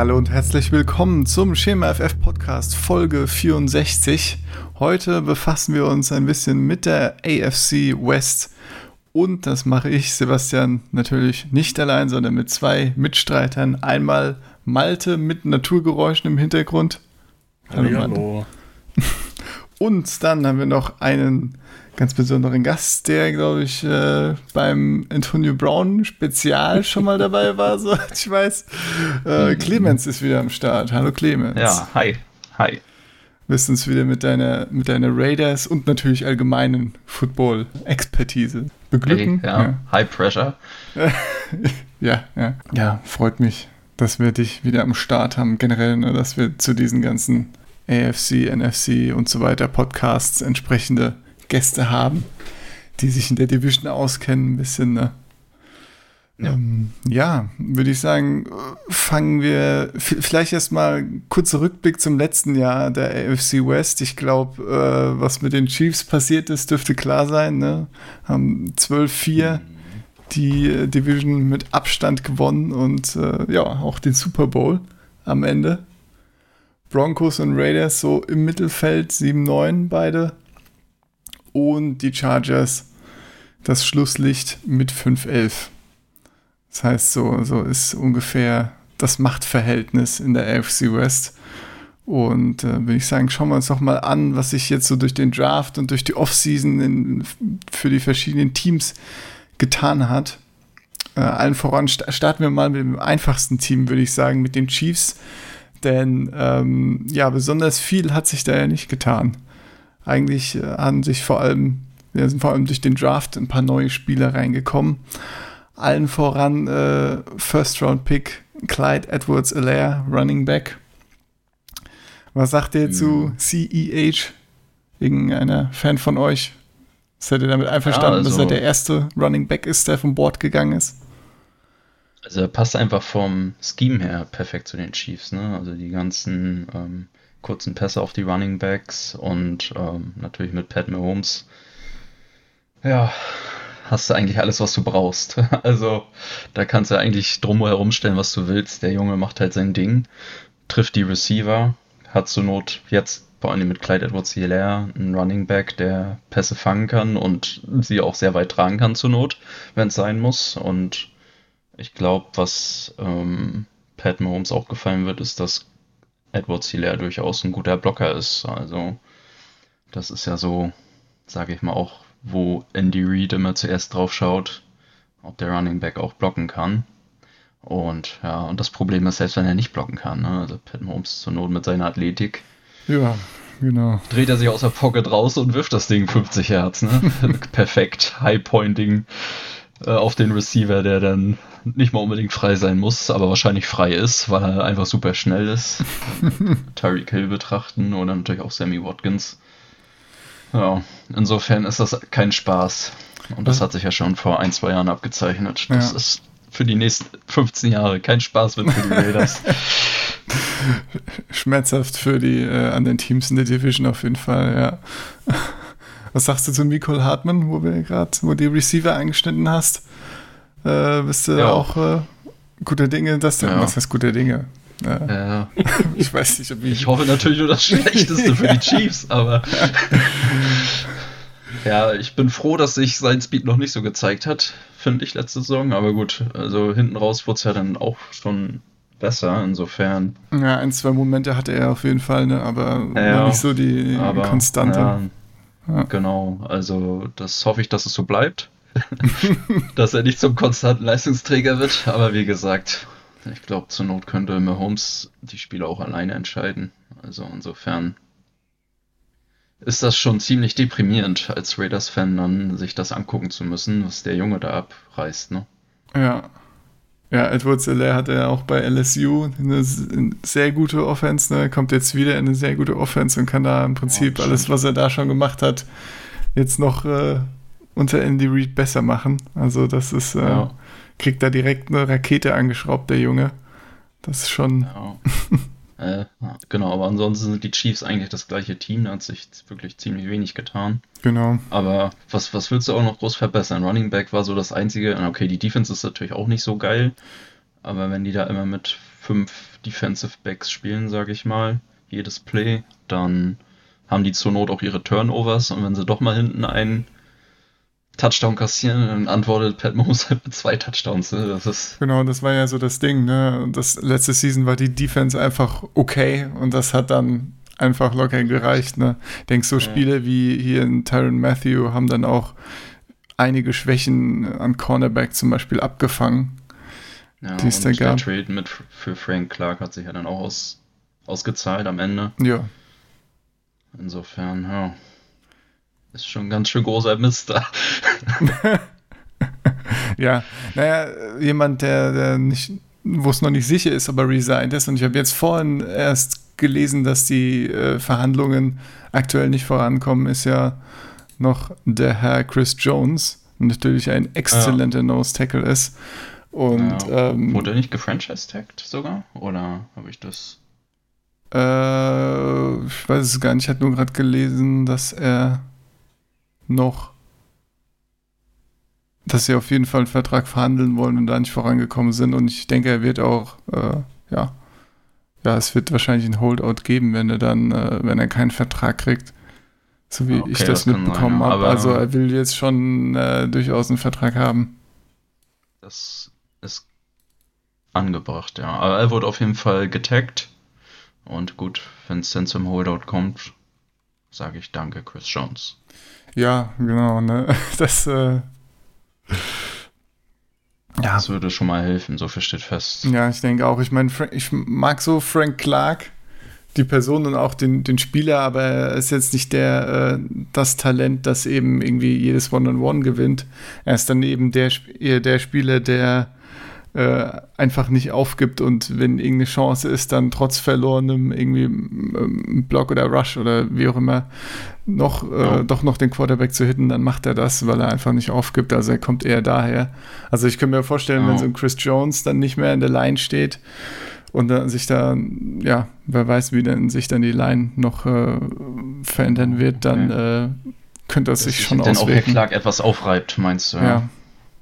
Hallo und herzlich willkommen zum Schema FF Podcast Folge 64. Heute befassen wir uns ein bisschen mit der AFC West und das mache ich, Sebastian, natürlich nicht allein, sondern mit zwei Mitstreitern. Einmal Malte mit Naturgeräuschen im Hintergrund. Hallo. Hallo. Und dann haben wir noch einen ganz besonderen Gast, der, glaube ich, äh, beim Antonio Brown Spezial schon mal dabei war, so ich weiß. Äh, Clemens ist wieder am Start. Hallo Clemens. Ja, hi. Hi. Wirst uns wieder mit deiner, mit deiner Raiders und natürlich allgemeinen Football-Expertise beglücken. Hey, ja. ja. High Pressure. ja, ja. Ja, freut mich, dass wir dich wieder am Start haben. Generell, ne, dass wir zu diesen ganzen AFC, NFC und so weiter Podcasts entsprechende Gäste haben, die sich in der Division auskennen, ein bisschen. Ne? Ja, ähm, ja würde ich sagen, fangen wir vielleicht erstmal kurzer Rückblick zum letzten Jahr der AFC West. Ich glaube, äh, was mit den Chiefs passiert ist, dürfte klar sein. Ne? Haben 12-4 mhm. die Division mit Abstand gewonnen und äh, ja, auch den Super Bowl am Ende. Broncos und Raiders so im Mittelfeld, 7-9 beide. Und die Chargers das Schlusslicht mit 5-11. Das heißt, so, so ist ungefähr das Machtverhältnis in der AFC West. Und äh, würde ich sagen, schauen wir uns doch mal an, was sich jetzt so durch den Draft und durch die Offseason in, für die verschiedenen Teams getan hat. Äh, allen voran starten wir mal mit dem einfachsten Team, würde ich sagen, mit den Chiefs denn ähm, ja, besonders viel hat sich da ja nicht getan. Eigentlich äh, haben sich vor allem, wir sind vor allem durch den Draft ein paar neue Spieler reingekommen. Allen voran äh, First Round Pick Clyde Edwards Alaire, Running Back. Was sagt ihr mhm. zu CEH? Irgendeiner Fan von euch? Seid ihr damit einverstanden, ja, also, dass er der erste Running Back ist, der vom Board gegangen ist? Also er passt einfach vom Scheme her perfekt zu den Chiefs, ne? Also die ganzen ähm, kurzen Pässe auf die Running Backs und ähm, natürlich mit Pat Mahomes. Ja, hast du eigentlich alles, was du brauchst. Also da kannst du eigentlich drum herum stellen, was du willst. Der Junge macht halt sein Ding, trifft die Receiver, hat zur Not jetzt vor allem mit Clyde Edwards Hilaire einen Running Back, der Pässe fangen kann und sie auch sehr weit tragen kann zur Not, wenn es sein muss. Und ich glaube, was ähm, Pat Mahomes auch gefallen wird, ist, dass Edward Hilaire durchaus ein guter Blocker ist. Also, das ist ja so, sage ich mal, auch, wo Andy Reid immer zuerst drauf schaut, ob der Running Back auch blocken kann. Und ja, und das Problem ist, selbst wenn er nicht blocken kann, ne? also Pat Mahomes zur Not mit seiner Athletik. Ja, genau. Dreht er sich aus der Pocket raus und wirft das Ding 50 Hertz, ne? Perfekt, High-Pointing äh, auf den Receiver, der dann nicht mal unbedingt frei sein muss, aber wahrscheinlich frei ist, weil er einfach super schnell ist. Tyreek Hill betrachten oder natürlich auch Sammy Watkins. Ja, insofern ist das kein Spaß. Und das hat sich ja schon vor ein, zwei Jahren abgezeichnet. Das ja. ist für die nächsten 15 Jahre kein Spaß wird für die Raiders. Schmerzhaft für die äh, anderen Teams in der Division auf jeden Fall, ja. Was sagst du zu Nicole Hartmann, wo wir gerade, wo die Receiver eingeschnitten hast? Äh, bist du ja. auch äh, guter Dinge, dass du, ja. was heißt guter Dinge? Ja. ja. ich weiß nicht, ob ich. Ich hoffe natürlich nur das Schlechteste für die Chiefs, aber. ja, ich bin froh, dass sich sein Speed noch nicht so gezeigt hat, finde ich, letzte Saison. Aber gut, also hinten raus wurde es ja dann auch schon besser, insofern. Ja, ein, zwei Momente hatte er auf jeden Fall, ne? aber ja, nicht so die aber, Konstante. Ja, ja. Genau, also das hoffe ich, dass es so bleibt. dass er nicht zum konstanten Leistungsträger wird. Aber wie gesagt, ich glaube, zur Not könnte Mahomes die Spiele auch alleine entscheiden. Also insofern ist das schon ziemlich deprimierend, als Raiders-Fan dann sich das angucken zu müssen, was der Junge da abreißt. Ne? Ja. Ja, Edward Zeller hatte ja auch bei LSU eine sehr gute Offense, ne? kommt jetzt wieder in eine sehr gute Offense und kann da im Prinzip ja, alles, was er da schon gemacht hat, jetzt noch äh, unter Andy Reid besser machen. Also das ist, äh, ja. kriegt da direkt eine Rakete angeschraubt, der Junge. Das ist schon. Ja. äh, genau, aber ansonsten sind die Chiefs eigentlich das gleiche Team, da hat sich wirklich ziemlich wenig getan. Genau. Aber was, was willst du auch noch groß verbessern? Running Back war so das einzige. Okay, die Defense ist natürlich auch nicht so geil, aber wenn die da immer mit fünf Defensive Backs spielen, sage ich mal, jedes Play, dann haben die zur Not auch ihre Turnovers und wenn sie doch mal hinten einen Touchdown kassieren, dann antwortet Pat Mahomes halt mit zwei Touchdowns. Ne? Das ist genau, das war ja so das Ding. Ne? Das letzte Season war die Defense einfach okay und das hat dann einfach locker gereicht. Ne? Ich denke, so Spiele wie hier in Tyron Matthew haben dann auch einige Schwächen an Cornerback zum Beispiel abgefangen. Ja, die es da gab. der Trade mit für Frank Clark hat sich ja dann auch aus, ausgezahlt am Ende. Ja. Insofern, ja. Ist schon ein ganz schön großer Mist da. ja, naja, jemand, der, der nicht, wo es noch nicht sicher ist, aber resigned ist. Und ich habe jetzt vorhin erst gelesen, dass die äh, Verhandlungen aktuell nicht vorankommen, ist ja noch der Herr Chris Jones, natürlich ein exzellenter ja. Nose-Tackle ist. Und, ja. ähm, Wurde er nicht gefranchise-tagged sogar? Oder habe ich das? Äh, ich weiß es gar nicht. Ich hatte nur gerade gelesen, dass er noch, dass sie auf jeden Fall einen Vertrag verhandeln wollen und da nicht vorangekommen sind. Und ich denke, er wird auch, äh, ja, ja, es wird wahrscheinlich ein Holdout geben, wenn er dann, äh, wenn er keinen Vertrag kriegt. So wie okay, ich das, das mitbekommen habe. Also er will jetzt schon äh, durchaus einen Vertrag haben. Das ist angebracht, ja. Aber er wurde auf jeden Fall getaggt. Und gut, wenn es dann zum Holdout kommt, sage ich danke, Chris Jones. Ja, genau, ne? Das, äh, ja. Das würde schon mal helfen, so viel steht fest. Ja, ich denke auch. Ich meine, ich mag so Frank Clark, die Person und auch den, den Spieler, aber er ist jetzt nicht der, äh, das Talent, das eben irgendwie jedes One-on-One -on -One gewinnt. Er ist dann eben der, der Spieler, der äh, einfach nicht aufgibt und wenn irgendeine Chance ist, dann trotz verlorenem irgendwie ähm, Block oder Rush oder wie auch immer noch äh, ja. doch noch den Quarterback zu hitten, dann macht er das, weil er einfach nicht aufgibt. Also er kommt eher daher. Also ich könnte mir vorstellen, ja. wenn so ein Chris Jones dann nicht mehr in der Line steht und dann sich da, ja, wer weiß, wie denn sich dann die Line noch äh, verändern wird, dann äh, könnte das, das sich schon auswirken. Dann auch Herr Clark etwas aufreibt, meinst du? Ja. ja.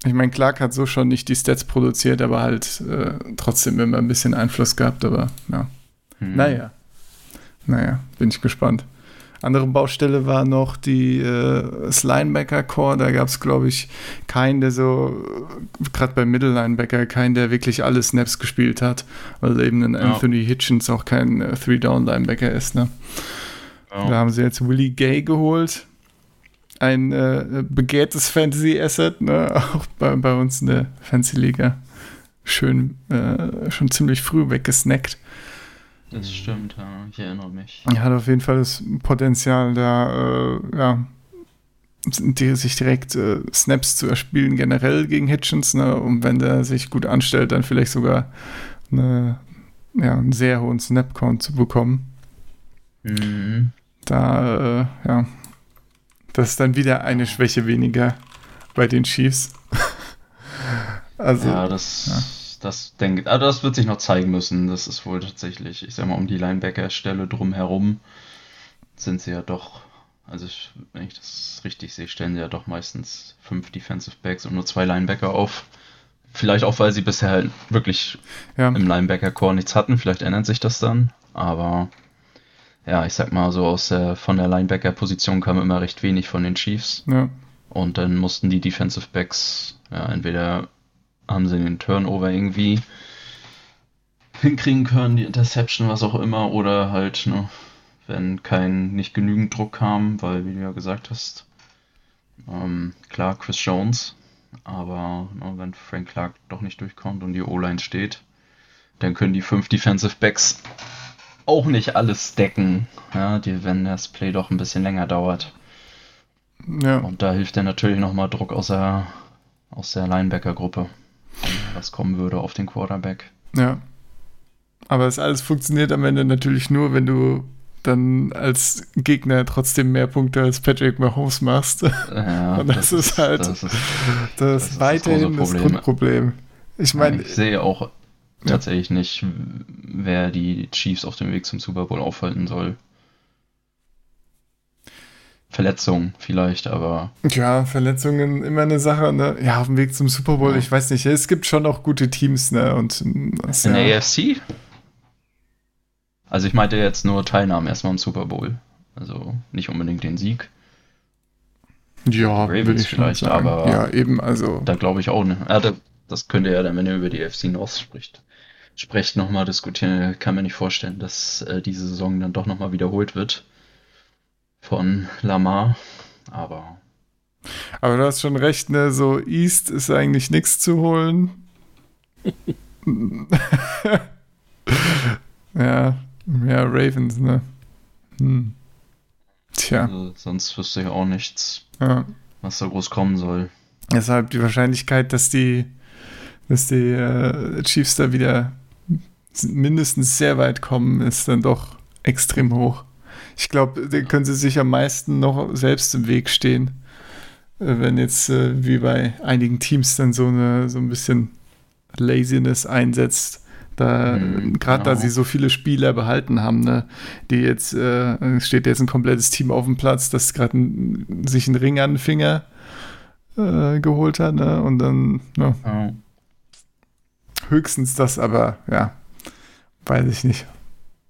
Ich meine, Clark hat so schon nicht die Stats produziert, aber halt äh, trotzdem immer ein bisschen Einfluss gehabt, aber ja. Hm. Naja. Naja, bin ich gespannt. Andere Baustelle war noch die äh, Linebacker-Core. Da gab es, glaube ich, keinen, der so, gerade beim Middle-Linebacker, keinen, der wirklich alle Snaps gespielt hat, weil eben ein. Anthony Hitchens auch kein äh, Three-Down-Linebacker ist. Ne? Ja. Da haben sie jetzt Willie Gay geholt, ein äh, begehrtes Fantasy-Asset, ne? auch bei, bei, uns in der Fantasy-Liga. Schön, äh, schon ziemlich früh weggesnackt. Das stimmt, ja, ich erinnere mich. Er hat auf jeden Fall das Potenzial, da, äh, ja, die, sich direkt äh, Snaps zu erspielen, generell gegen Hitchens, ne? und wenn der sich gut anstellt, dann vielleicht sogar eine, ja, einen sehr hohen Snap-Count zu bekommen. Mhm. Da, äh, ja, das ist dann wieder eine Schwäche weniger bei den Chiefs. also, ja, das, ja. das denke also das wird sich noch zeigen müssen. Das ist wohl tatsächlich, ich sag mal, um die Linebacker-Stelle drumherum sind sie ja doch, also ich, wenn ich das richtig sehe, stellen sie ja doch meistens fünf Defensive Backs und nur zwei Linebacker auf. Vielleicht auch, weil sie bisher halt wirklich ja. im Linebacker-Core nichts hatten. Vielleicht ändert sich das dann. Aber ja, ich sag mal so, aus der, von der Linebacker-Position kam immer recht wenig von den Chiefs. Ja. Und dann mussten die Defensive Backs, ja, entweder haben sie den Turnover irgendwie hinkriegen können, die Interception, was auch immer, oder halt, ne, wenn kein, nicht genügend Druck kam, weil, wie du ja gesagt hast, ähm, klar, Chris Jones, aber ne, wenn Frank Clark doch nicht durchkommt und die O-Line steht, dann können die fünf Defensive Backs auch nicht alles decken, ja, die, wenn das Play doch ein bisschen länger dauert. Ja. Und da hilft dann natürlich nochmal Druck aus der, aus der Linebacker-Gruppe, was kommen würde auf den Quarterback. Ja. Aber das alles funktioniert am Ende natürlich nur, wenn du dann als Gegner trotzdem mehr Punkte als Patrick Mahomes machst. Ja, Und das, das ist halt das, ist, das, das ist weiterhin das, das Grundproblem. Ich meine, ich sehe auch tatsächlich nicht, wer die Chiefs auf dem Weg zum Super Bowl aufhalten soll. Verletzungen vielleicht, aber. Ja, Verletzungen immer eine Sache, ne? Ja, auf dem Weg zum Super Bowl, ja. ich weiß nicht, es gibt schon auch gute Teams, ne? Und das, In der AFC? Also ich meinte jetzt nur Teilnahmen erstmal im Super Bowl. Also nicht unbedingt den Sieg. Ja, Ravens vielleicht, aber ja, eben, also. Da glaube ich auch nicht. Ja, das könnte ja dann, wenn er über die AFC North spricht, spricht nochmal diskutieren. Kann mir nicht vorstellen, dass äh, diese Saison dann doch nochmal wiederholt wird von Lamar, aber. Aber du hast schon recht, ne? So East ist eigentlich nichts zu holen. ja, ja, Ravens, ne? Hm. Tja. Also, sonst wüsste ich auch nichts, ja. was da groß kommen soll. Deshalb die Wahrscheinlichkeit, dass die, dass die äh, Chiefs da wieder mindestens sehr weit kommen, ist dann doch extrem hoch. Ich glaube, da können sie sich am meisten noch selbst im Weg stehen. Äh, wenn jetzt äh, wie bei einigen Teams dann so, eine, so ein bisschen Laziness einsetzt. Da, mhm, gerade genau. da sie so viele Spieler behalten haben, ne, die jetzt, äh, steht jetzt ein komplettes Team auf dem Platz, das gerade sich einen Ring an den Finger äh, geholt hat, ne, und dann, ja. Oh. Höchstens das, aber ja, weiß ich nicht.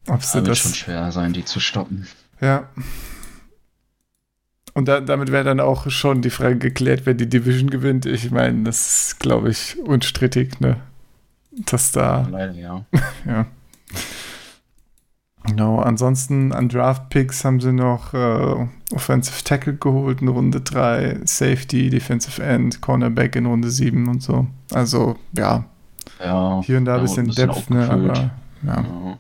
Ob sie das. schon schwer sein, die zu stoppen. Ja. Und da, damit wäre dann auch schon die Frage geklärt, wer die Division gewinnt. Ich meine, das ist, glaube ich, unstrittig, ne? Dass da. Leider, ja. ja. Genau, ansonsten an Draft Picks haben sie noch äh, Offensive Tackle geholt in Runde 3, Safety, Defensive End, Cornerback in Runde 7 und so. Also, ja. ja hier und da ein bisschen, bisschen Depth, ne? Aber ja. ja.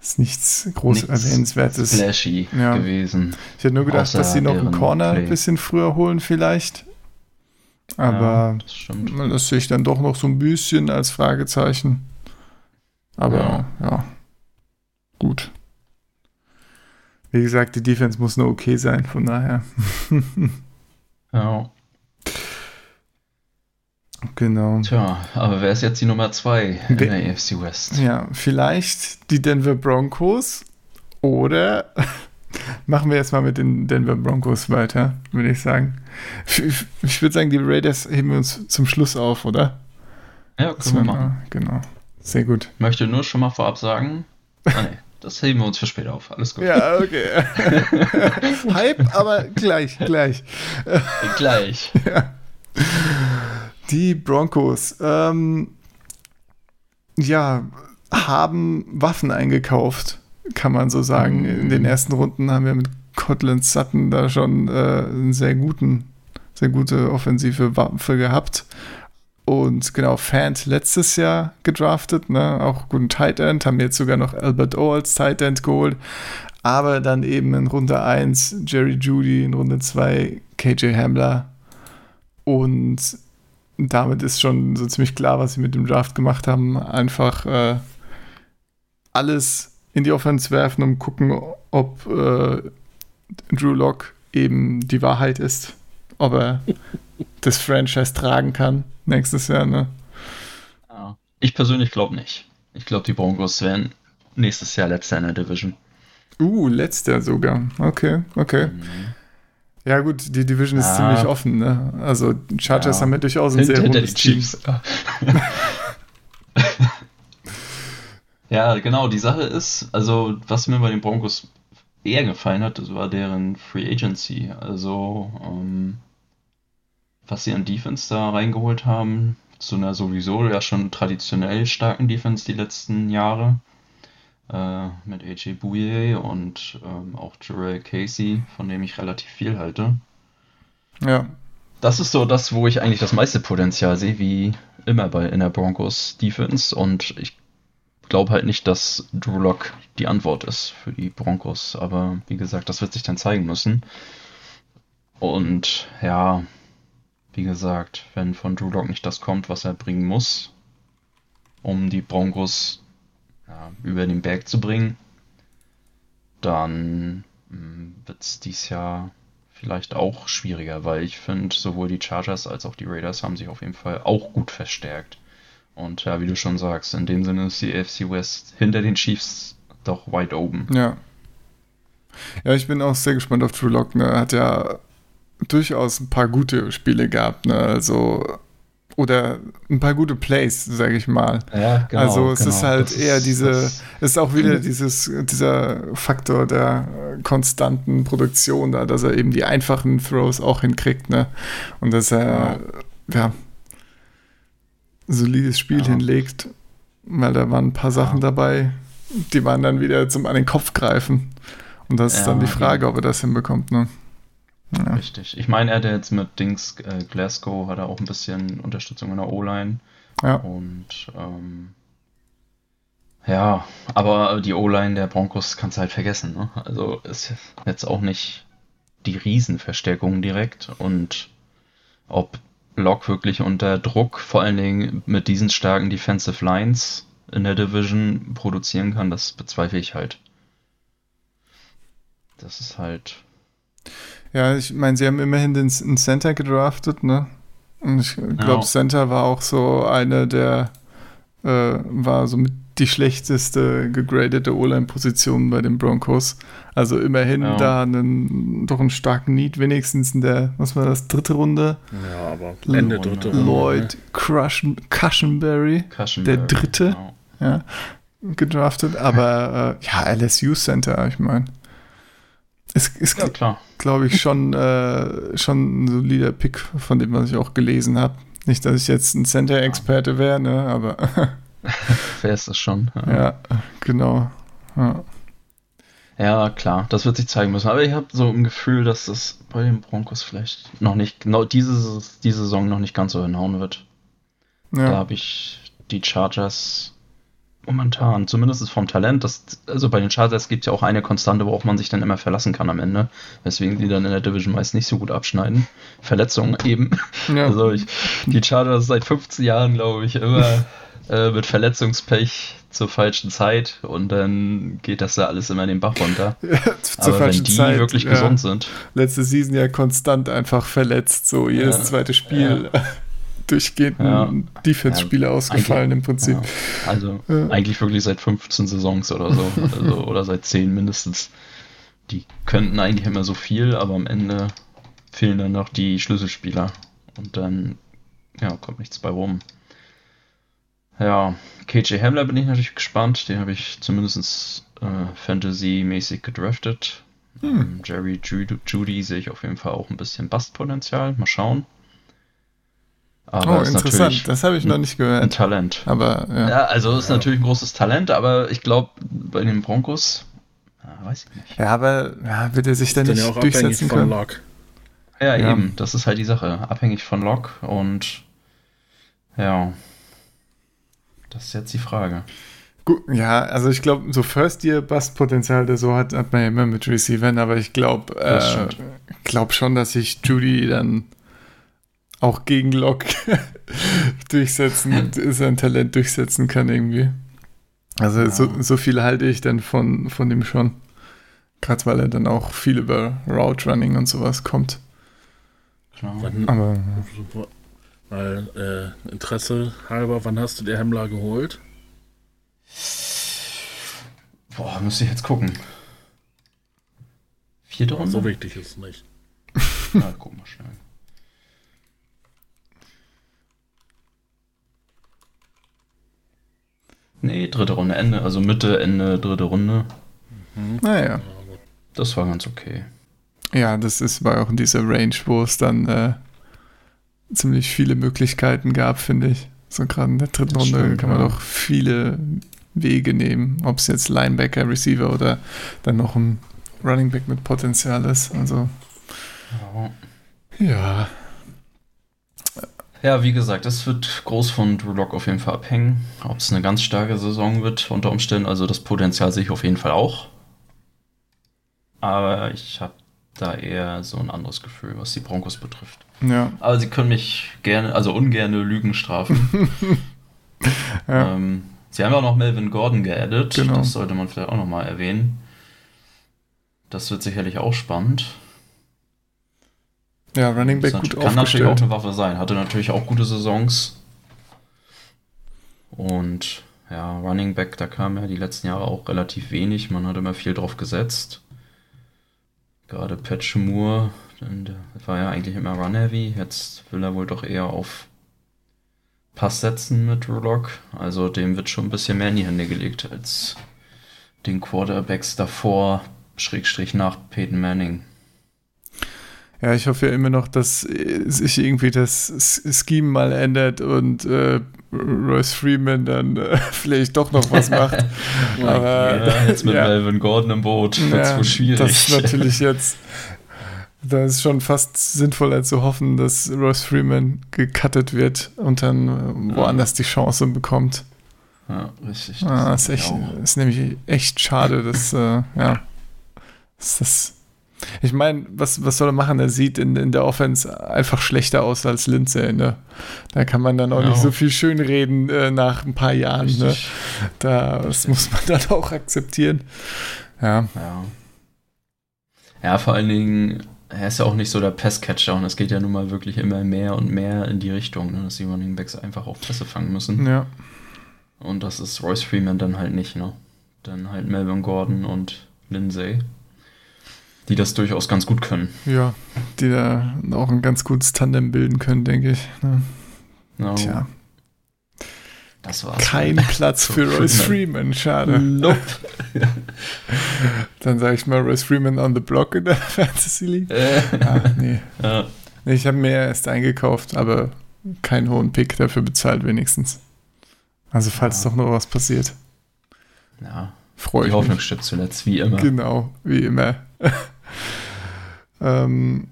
Ist nichts groß nichts erwähnenswertes. Flashy ja. gewesen. Ich hätte nur gedacht, dass sie noch einen Corner ein bisschen früher holen, vielleicht. Aber ja, das, das, sehe ich dann doch noch so ein bisschen als Fragezeichen. Aber ja. ja. Gut. Wie gesagt, die Defense muss nur okay sein, von daher. ja. Genau. Tja, aber wer ist jetzt die Nummer 2 in der AFC West? Ja, vielleicht die Denver Broncos oder machen wir jetzt mal mit den Denver Broncos weiter, würde ich sagen. Ich würde sagen, die Raiders heben wir uns zum Schluss auf, oder? Ja, können wir machen. Genau. Sehr gut. Ich möchte nur schon mal vorab sagen, ah, nee, das heben wir uns für später auf. Alles gut. Ja, okay. Hype, aber gleich, gleich. gleich. Ja. Die Broncos, ähm, ja, haben Waffen eingekauft, kann man so sagen. In den ersten Runden haben wir mit Cortland Sutton da schon äh, einen sehr guten, sehr gute offensive Waffe gehabt. Und genau, Fant letztes Jahr gedraftet, ne? auch guten Tight End, haben jetzt sogar noch Albert O als Tight End geholt. Aber dann eben in Runde 1 Jerry Judy, in Runde 2 KJ Hamler. Und damit ist schon so ziemlich klar, was sie mit dem Draft gemacht haben. Einfach äh, alles in die Offense werfen und gucken, ob äh, Drew Lock eben die Wahrheit ist. Ob er das Franchise tragen kann nächstes Jahr. Ne? Ich persönlich glaube nicht. Ich glaube, die Broncos werden nächstes Jahr letzter in der Division. Uh, letzter sogar. Okay, okay. Mhm. Ja, gut, die Division ist ziemlich offen, ne? Also, Chargers ja. haben ja durchaus ein sehr gutes Team. ja, genau, die Sache ist, also, was mir bei den Broncos eher gefallen hat, das war deren Free Agency. Also, ähm, was sie an Defense da reingeholt haben, zu einer sowieso ja schon traditionell starken Defense die letzten Jahre äh, mit AJ Bouye und ähm, auch Jarrell Casey, von dem ich relativ viel halte. Ja. Das ist so das, wo ich eigentlich das meiste Potenzial sehe, wie immer bei in der Broncos Defense. Und ich glaube halt nicht, dass Drew Lock die Antwort ist für die Broncos. Aber wie gesagt, das wird sich dann zeigen müssen. Und ja, wie gesagt, wenn von Drew Lock nicht das kommt, was er bringen muss, um die Broncos ja, über den Berg zu bringen, dann hm, wird es dies Jahr vielleicht auch schwieriger, weil ich finde, sowohl die Chargers als auch die Raiders haben sich auf jeden Fall auch gut verstärkt. Und ja, wie du schon sagst, in dem Sinne ist die AFC West hinter den Chiefs doch weit oben. Ja. Ja, ich bin auch sehr gespannt auf True Lock. Ne? Hat ja durchaus ein paar gute Spiele gehabt. Ne? Also oder ein paar gute Plays, sage ich mal. Ja, genau, also es genau. ist halt Das eher diese, es ist auch wieder dieses, dieser Faktor der konstanten Produktion da, dass er eben die einfachen Throws auch hinkriegt, ne? Und dass er, ja, solides Spiel Ja. hinlegt, weil da waren ein paar Sachen dabei, die waren dann wieder zum an den Kopf greifen. Und das ist Ja, dann die Frage, ob er das hinbekommt, ne? Ja. Richtig. Ich meine, er hat jetzt mit Dings äh, Glasgow hat er auch ein bisschen Unterstützung in der O-Line. ja. Und ähm, ja, aber die O-Line der Broncos kannst du halt vergessen. Ne? Also ist jetzt auch nicht die Riesenverstärkung direkt. Und ob Locke wirklich unter Druck, vor allen Dingen mit diesen starken Defensive Lines in der Division produzieren kann, das bezweifle ich halt. Das ist halt. Ja, ich meine, sie haben immerhin den, den Center gedraftet, ne? Und ich glaube, Ja. Center war auch so eine der, äh, war so mit die schlechteste gegradete O-Line-Position bei den Broncos. Also immerhin Ja. da einen, doch einen starken Need, wenigstens in der, was war das, dritte Runde? Ja, aber Ende dritte Runde. Lloyd Crush, Cushenberry Cushenberry, Der dritte? Genau. ja, gedraftet. Aber äh, ja, LSU Center, ich meine. Es ist, Ja, klar. glaube ich, schon, äh, schon ein solider Pick, von dem, was ich auch gelesen habe. Nicht, dass ich jetzt ein Center-Experte wäre, ne, aber Wer ist das schon? ja, genau. Ja. Ja, klar, das wird sich zeigen müssen. Aber ich habe so ein Gefühl, dass das bei den Broncos vielleicht noch nicht, genau diese, diese Saison noch nicht ganz so hinhauen wird. Da Ja. habe ich die Chargers momentan, zumindest vom Talent, das, also bei den Chargers gibt es ja auch eine Konstante, worauf man sich dann immer verlassen kann am Ende, weswegen die dann in der Division meist nicht so gut abschneiden. Verletzungen eben. ja. Also ich, die Chargers seit 15 Jahren, glaube ich, immer äh, mit Verletzungspech zur falschen Zeit und dann geht das da alles immer den Bach runter. zur Aber wenn falschen die Zeit. wirklich ja. gesund sind, Letzte Season ja konstant einfach verletzt, so jedes Ja. zweite Spiel. Durchgehend Ja. Defense-Spieler ausgefallen im Prinzip. ja, also Ja. eigentlich wirklich seit 15 Saisons oder so, also, oder seit 10 mindestens. Die könnten eigentlich immer so viel, aber am Ende fehlen dann noch die Schlüsselspieler und dann ja, kommt nichts bei rum. Ja, KJ Hamler bin ich natürlich gespannt. Den habe ich zumindest äh, Fantasy-mäßig gedraftet. Hm. Ähm, Jerry Judy, Judy sehe ich auf jeden Fall auch ein bisschen Bastpotenzial. Mal schauen. Aber Oh, interessant. Das habe ich noch nicht ein gehört. Talent. Aber ja. Ja, also ist natürlich ein großes Talent, aber ich glaube, bei den Broncos, ja, weiß ich nicht. Ja, aber ja, wird er sich dann Dann nicht ja auch abhängig durchsetzen von können? Lock. Ja, Ja. eben, das ist halt die Sache. Abhängig von Lock und ja, das ist jetzt die Frage. Gut, ja, also ich glaube, so First-Year-Bust-Potenzial oder so hat, hat man ja immer mit Receivern, aber ich glaube äh, glaub schon, dass sich Judy dann auch gegen Lock durchsetzen, sein Talent durchsetzen kann irgendwie. Also Ja. so, so viel halte ich dann von, von ihm schon. Gerade weil er dann auch viel über Route Running und sowas kommt. Klar. Wann, Aber weil, äh, Interesse halber, wann hast du dir Hemmler geholt? Boah, müsste ich jetzt gucken. Vierte Runde? So wichtig ist es nicht. Ja, guck mal schnell. Nee, dritte Runde, Ende, also Mitte, Ende, dritte Runde. naja. Das war ganz okay. Ja, das ist war auch in dieser Range, wo es dann äh, ziemlich viele Möglichkeiten gab, finde ich. So gerade in der dritten Das Runde stimmt, kann man ja. doch viele Wege nehmen, ob es jetzt Linebacker, Receiver oder dann noch ein Running Back mit Potenzial ist. Also Ja. ja, Ja, wie gesagt, es wird groß von Drew Lock auf jeden Fall abhängen. Ob es eine ganz starke Saison wird, unter Umständen. Also das Potenzial sehe ich auf jeden Fall auch. Aber ich habe da eher so ein anderes Gefühl, was die Broncos betrifft. ja, Aber sie können mich gerne, also ungerne Lügen strafen. ja. ähm, sie haben ja auch noch Melvin Gordon geaddet. Genau. Das sollte man vielleicht auch nochmal erwähnen. Das wird sicherlich auch spannend. Ja Running Back gut kann natürlich auch aufgestellt. eine Waffe sein. Hatte natürlich auch gute Saisons. Und ja, Running Back, da kam ja die letzten Jahre auch relativ wenig. Man hat immer viel drauf gesetzt. Gerade Pat Moore, der war ja eigentlich immer Run-Heavy. Jetzt will er wohl doch eher auf Pass setzen mit Rulock. Also dem wird schon ein bisschen mehr in die Hände gelegt als den Quarterbacks davor, Schrägstrich nach Peyton Manning. Ja, ich hoffe ja immer noch, dass sich irgendwie das Scheme mal ändert und äh, Royce Freeman dann äh, vielleicht doch noch was macht. Aber ja, jetzt mit ja. Melvin Gordon im Boot wird ja, wohl schwierig. Das ist natürlich jetzt, da ist schon fast sinnvoller zu hoffen, dass Royce Freeman gecuttet wird und dann äh, woanders die Chance bekommt. Ja, richtig. Ah, das ist, echt, ist nämlich echt schade, dass, äh, ja, dass das ich meine, was, was soll er machen? Er sieht in, in der Offense einfach schlechter aus als Lindsay. Ne? Da kann man dann auch genau. nicht so viel schön reden äh, nach ein paar Jahren. Ne? Da, das muss man dann auch akzeptieren. Ja. ja. Ja, vor allen Dingen, er ist ja auch nicht so der Passcatcher und es geht ja nun mal wirklich immer mehr und mehr in die Richtung, ne? dass die Running Backs einfach auch Pässe fangen müssen. Ja. Und das ist Royce Freeman dann halt nicht, ne? Dann halt Melvin Gordon und Lindsay die das durchaus ganz gut können. Ja, die da auch ein ganz gutes Tandem bilden können, denke ich. Ne? No. Tja. Das war's. Kein Platz für Royce Freeman, schade. Nope. Dann sage ich mal Royce Freeman on the block in der Fantasy League. Äh. Ah, nee. Ja. nee. Ich habe mehr erst eingekauft, aber keinen hohen Pick dafür bezahlt wenigstens. Also falls ja. doch noch was passiert. Ja. Freue ich Die Hoffnung stirbt zuletzt, wie immer. Genau, wie immer. ähm,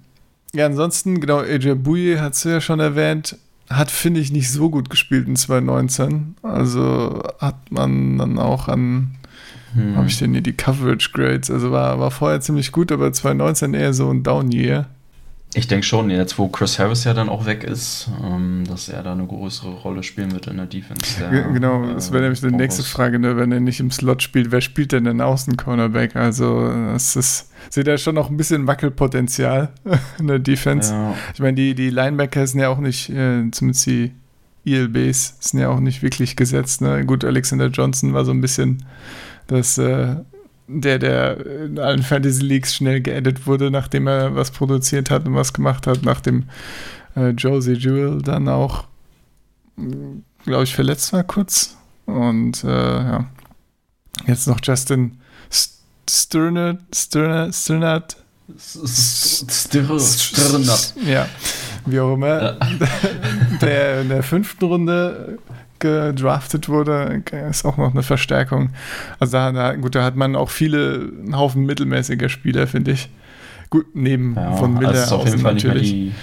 ja, ansonsten, genau, AJ Bouye hat es ja schon erwähnt, hat, finde ich, nicht so gut gespielt in 2019. Also hat man dann auch an, hm. habe ich denn hier die Coverage Grades, also war, war vorher ziemlich gut, aber 2019 eher so ein Down-Year. Ich denke schon, jetzt wo Chris Harris ja dann auch weg ist, ähm, dass er da eine größere Rolle spielen wird in der Defense. Der, genau, das wäre nämlich die nächste Frage, ne? wenn er nicht im Slot spielt, wer spielt denn den Außen-Cornerback? Also es ist, seht ihr schon noch ein bisschen Wackelpotenzial in der Defense. Ja. Ich meine, die, die Linebacker sind ja auch nicht, äh, zumindest die ELBs sind ja auch nicht wirklich gesetzt. Ne? Gut, Alexander Johnson war so ein bisschen das äh, der, der in allen Fantasy Leagues schnell geedit wurde, nachdem er was produziert hat und was gemacht hat, nachdem äh, Josie Jewell dann auch, glaube ich, verletzt war kurz. Und äh, ja, jetzt noch Justin Sternert, Sternert, Sternert, Sternert. Ja, wie auch immer. Der in der fünften Runde gedraftet wurde, ist auch noch eine Verstärkung. Also da, da, gut, da hat man auch viele, einen Haufen mittelmäßiger Spieler, finde ich. Gut, neben ja, von Miller also ist auf jeden Fall natürlich. Nicht mehr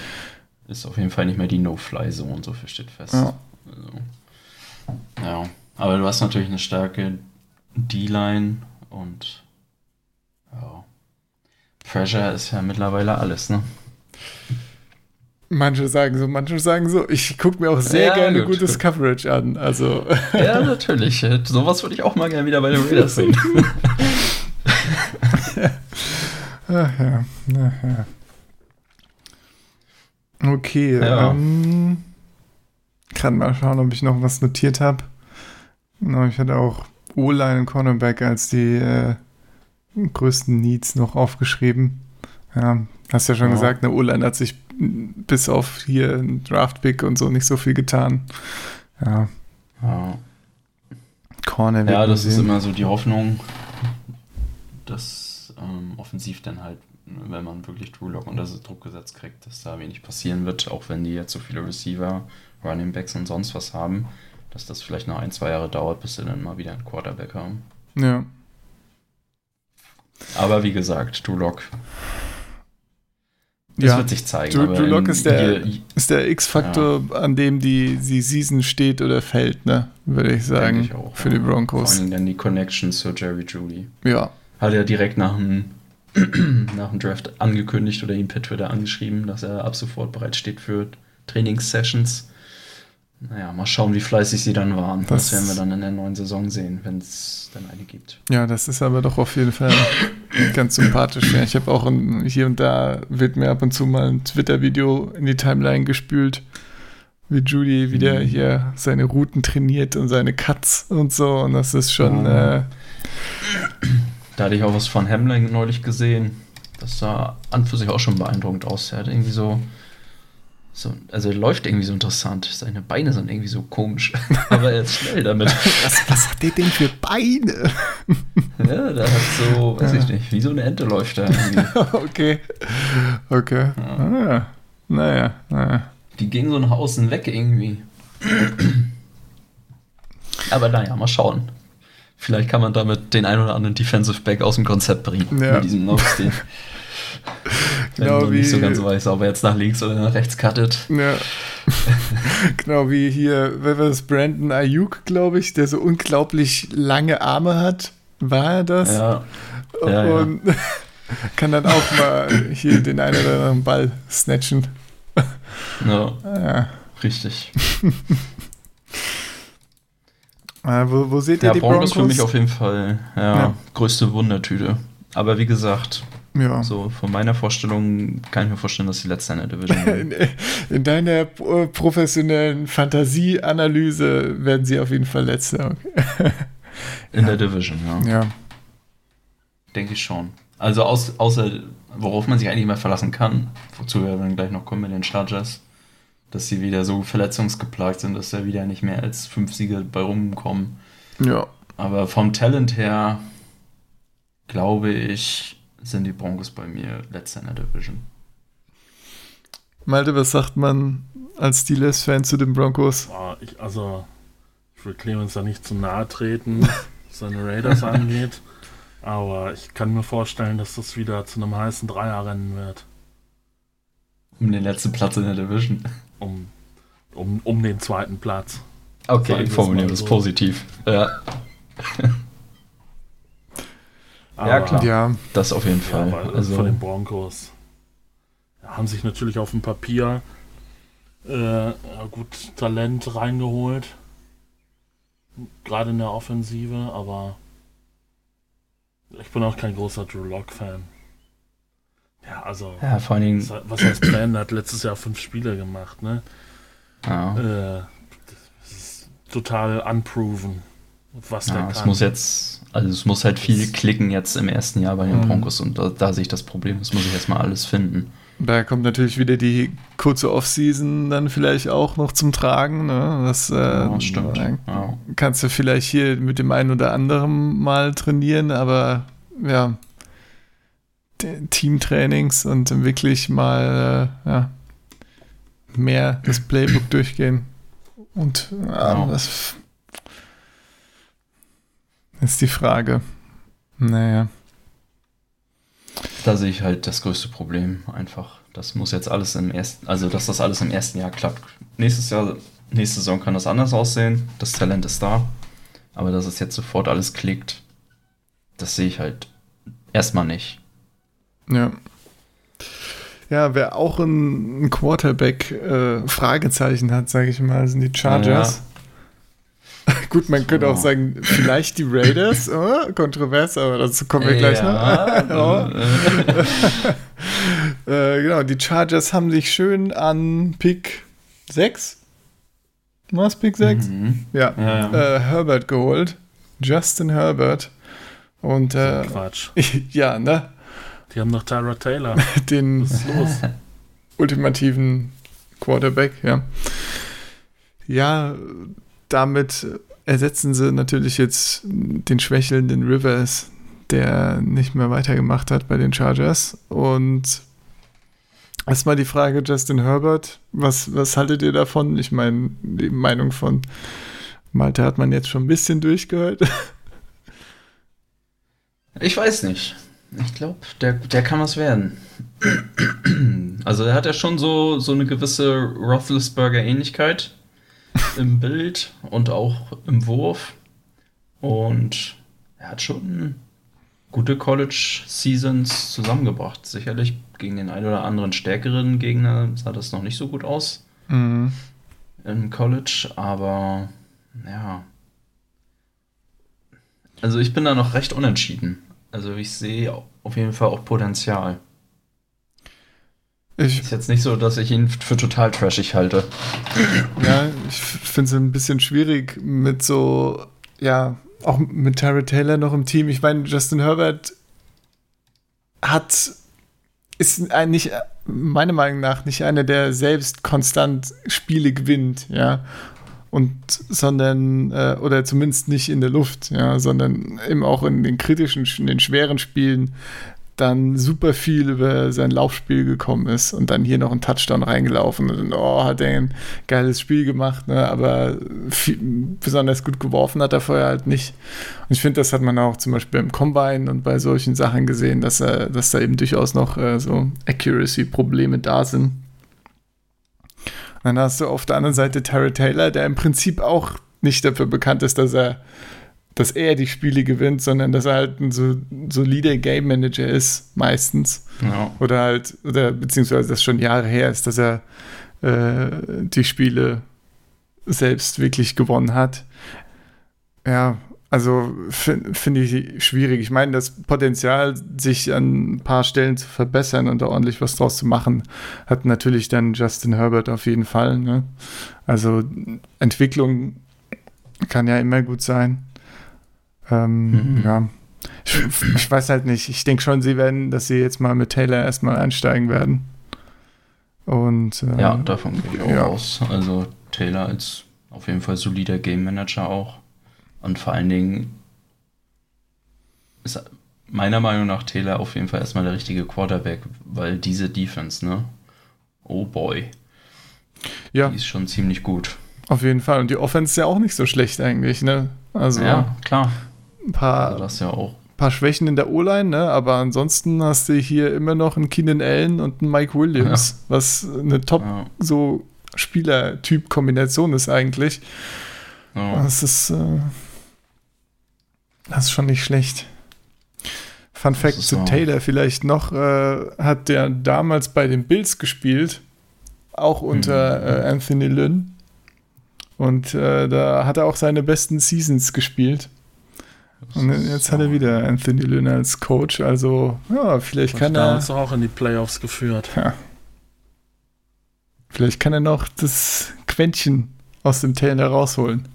die, ist auf jeden Fall nicht mehr die No-Fly-Zone, so viel steht fest. Ja. Also, ja, aber du hast natürlich eine starke D-Line und ja. Pressure ist ja mittlerweile alles, ne? Manche sagen so, manche sagen so. Ich gucke mir auch sehr ja, gerne gut, gutes gut. Coverage an. Also. Ja, natürlich. Sowas würde ich auch mal gerne wieder bei den Raiders sehen. Ach ja. Ach ja. Okay. Ja. Ähm, kann mal schauen, ob ich noch was notiert habe. Ich hatte auch O-Line und Cornerback als die äh, größten Needs noch aufgeschrieben. Ja, hast ja schon ja. gesagt, eine O-Line hat sich bis auf hier ein Draft-Pick und so nicht so viel getan. Ja. Ja, Corner ja das ist immer so die Hoffnung, dass ähm, offensiv dann halt, wenn man wirklich Drew Lock unter Druck gesetzt kriegt, dass da wenig passieren wird, auch wenn die jetzt so viele Receiver, Running Backs und sonst was haben, dass das vielleicht noch ein, zwei Jahre dauert, bis sie dann mal wieder einen Quarterback haben. Ja. Aber wie gesagt, Drew Lock das ja. wird sich zeigen. Drew, Drew Lock ist der, der X-Faktor, ja. an dem die, die Season steht oder fällt, ne? Würde ich sagen. Ich auch, für ja. die Broncos. Vor allem dann die Connection zu Jerry Judy. Ja. Hat er direkt nach dem, nach dem Draft angekündigt oder ihn per Twitter angeschrieben, dass er ab sofort bereit steht für Trainingssessions. Naja, mal schauen, wie fleißig sie dann waren. Das, das werden wir dann in der neuen Saison sehen, wenn es dann eine gibt. Ja, das ist aber doch auf jeden Fall ganz sympathisch. Ja, ich habe auch ein, hier und da wird mir ab und zu mal ein Twitter-Video in die Timeline gespült, wie Judy wieder mhm. hier seine Routen trainiert und seine Cuts und so. Und das ist schon. Mhm. Äh, da hatte ich auch was von Hamlin neulich gesehen. Das sah an für sich auch schon beeindruckend aus. Er hat irgendwie so, so also er läuft irgendwie so interessant. Seine Beine sind irgendwie so komisch. Aber er ist schnell damit. Was, was hat der denn für Beine? ja, der hat so, weiß ich nicht, wie so eine Ente läuft er irgendwie. okay. Okay. Ah, naja, naja. Die gehen so nach außen weg irgendwie. Aber naja, mal schauen. Vielleicht kann man damit den ein oder anderen Defensive Back aus dem Konzept bringen. Ja. Mit diesem Laufstil. Genau man nicht wie- so ganz weiß, ob er jetzt nach links oder nach rechts cuttet. Ja. genau wie hier, wer war das? Brandon Ayuk, glaube ich, der so unglaublich lange Arme hat. War er das? Ja. Ja, ja. Und kann dann auch mal hier den einen oder anderen Ball snatchen. ja, Ja. richtig. Ah, wo, wo seht ihr Ja, die Broncos Broncos? für mich auf jeden Fall ja, Ja. größte Wundertüte. Aber wie gesagt, ja. so von meiner Vorstellung kann ich mir vorstellen, dass die letzte in der Division. In, in deiner äh, professionellen Fantasieanalyse werden sie auf jeden Fall letzter. In der Division, ja. Ja. Denke ich schon. Also aus, außer, worauf man sich eigentlich immer verlassen kann, wozu wir dann gleich noch kommen mit den Chargers, dass sie wieder so verletzungsgeplagt sind, dass da wieder nicht mehr als fünf Siege bei rumkommen. Ja. Aber vom Talent her, glaube ich, sind die Broncos bei mir letzter in der Division. Malte, was sagt man als Steelers-Fan zu den Broncos? Ah, ich, also, ich will Clemens da nicht zu nahe treten, was seine Raiders angeht. Aber ich kann mir vorstellen, dass das wieder zu einem heißen Dreierrennen wird. Um den letzten Platz in der Division. Um, um, um den zweiten Platz. Okay, formulieren wir es so. positiv. Ja, Aber, klar. Ja, das auf jeden Ja, Fall. weil also, von den Broncos ja, haben sich natürlich auf dem Papier äh, ja, gut Talent reingeholt. Gerade in der Offensive, aber ich bin auch kein großer Drew Lock-Fan. Ja, also, ja, vor allen Dingen, was, was heißt Plan? Der hat letztes Jahr fünf Spiele gemacht, ne? ja, Äh, das ist total unproven, was der ja, kann. es muss jetzt, also es muss halt viel Das- klicken jetzt im ersten Jahr bei den Mhm. Broncos und da, da sehe ich das Problem. Das muss ich erstmal alles finden. da kommt natürlich wieder die kurze Offseason dann vielleicht auch noch zum Tragen. Ne? Das, äh, Ja, stimmt. dann Ja. kannst du vielleicht hier mit dem einen oder anderen mal trainieren, aber ja, Teamtrainings und wirklich mal äh, ja, mehr das Playbook durchgehen. Und ja, Genau. das ist die Frage. Naja. Da sehe ich halt das größte Problem einfach. Das muss jetzt alles im ersten, also dass das alles im ersten Jahr klappt. Nächstes Jahr, nächste Saison kann das anders aussehen. Das Talent ist da. Aber dass es jetzt sofort alles klickt, das sehe ich halt erstmal nicht. Ja. Ja, wer auch ein, Quarterback-Fragezeichen hat, sage ich mal, sind die Chargers. Gut, man könnte Ja. auch sagen, vielleicht die Raiders, oh, kontrovers, aber dazu kommen wir gleich noch. Oh. äh, genau, die Chargers haben sich schön an Pick 6, was, Pick 6? Mhm. Ja, Ja. Äh, Herbert geholt, Justin Herbert und So äh, Quatsch. ja, ne, Die haben noch Tyra Taylor. den Was ist los? ultimativen Quarterback, ja. Ja, damit ersetzen sie natürlich jetzt den schwächelnden Rivers, der nicht mehr weitergemacht hat bei den Chargers. Und erstmal die Frage, Justin Herbert, was, was haltet ihr davon? Ich meine, die Meinung von Malte hat man jetzt schon ein bisschen durchgehört. Ich weiß nicht. Ich glaube, der, der kann was werden. Also er hat ja schon so, so eine gewisse Roethlisberger-Ähnlichkeit im Bild und auch im Wurf. Und er hat schon gute College-Seasons zusammengebracht. Sicherlich gegen den einen oder anderen stärkeren Gegner sah das noch nicht so gut aus Mhm. im College, aber ja. Also ich bin da noch recht unentschieden. Also ich sehe auf jeden Fall auch Potenzial. Ich, Ist jetzt nicht so, dass ich ihn für total trashig halte. Ja, ich finde es ein bisschen schwierig mit so, ja, auch mit Tara Taylor noch im Team. Ich meine, Justin Herbert hat ist ein, nicht, meiner Meinung nach nicht einer, der selbst konstant Spiele gewinnt, ja. Und sondern, äh, oder zumindest nicht in der Luft, ja, sondern eben auch in den kritischen, in den schweren Spielen dann super viel über sein Laufspiel gekommen ist und dann hier noch ein Touchdown reingelaufen und oh, hat er ein geiles Spiel gemacht, ne? aber viel, besonders gut geworfen hat er vorher halt nicht. Und ich finde, das hat man auch zum Beispiel im Combine und bei solchen Sachen gesehen, dass er, dass da eben durchaus noch äh, so Accuracy-Probleme da sind. Und dann hast du auf der anderen Seite Terry Taylor, der im Prinzip auch nicht dafür bekannt ist, dass er dass er die Spiele gewinnt, sondern dass er halt ein so, solider Game Manager ist, meistens. Ja. Oder halt, oder beziehungsweise das schon Jahre her ist, dass er äh, die Spiele selbst wirklich gewonnen hat. Ja, also finde find ich schwierig. Ich meine, das Potenzial, sich an ein paar Stellen zu verbessern und da ordentlich was draus zu machen, hat natürlich dann Justin Herbert auf jeden Fall. Ne? Also Entwicklung kann ja immer gut sein. Ähm, mhm. Ja. Ich, ich, weiß halt nicht. Ich denke schon, sie werden, dass sie jetzt mal mit Taylor erstmal einsteigen werden. Und, äh, ja, davon gehe ich auch ja. aus. Also Taylor als auf jeden Fall solider Game Manager auch. Und vor allen Dingen ist meiner Meinung nach Taylor auf jeden Fall erstmal der richtige Quarterback, weil diese Defense, ne? Oh boy. Ja. Die ist schon ziemlich gut. Auf jeden Fall. Und die Offense ist ja auch nicht so schlecht eigentlich, ne? Also, ja, klar ein paar, das ja paar Schwächen in der O-Line, ne? aber ansonsten hast du hier immer noch einen Keenan Allen und einen Mike Williams, ja. was eine top ja. so Spieler-Typ-Kombination ist eigentlich. Das ist äh, das ist schon nicht schlecht. Fun Fact zu. Taylor vielleicht noch, äh, hat der damals bei den Bills gespielt, auch unter mhm. äh, Anthony Lynn. Und äh, da hat er auch seine besten Seasons gespielt. Und jetzt hat er wieder Anthony Lynn als Coach, also ja, vielleicht kann er. uns auch in die Playoffs geführt. Ja. Vielleicht kann er noch das Quäntchen aus dem Taylor rausholen.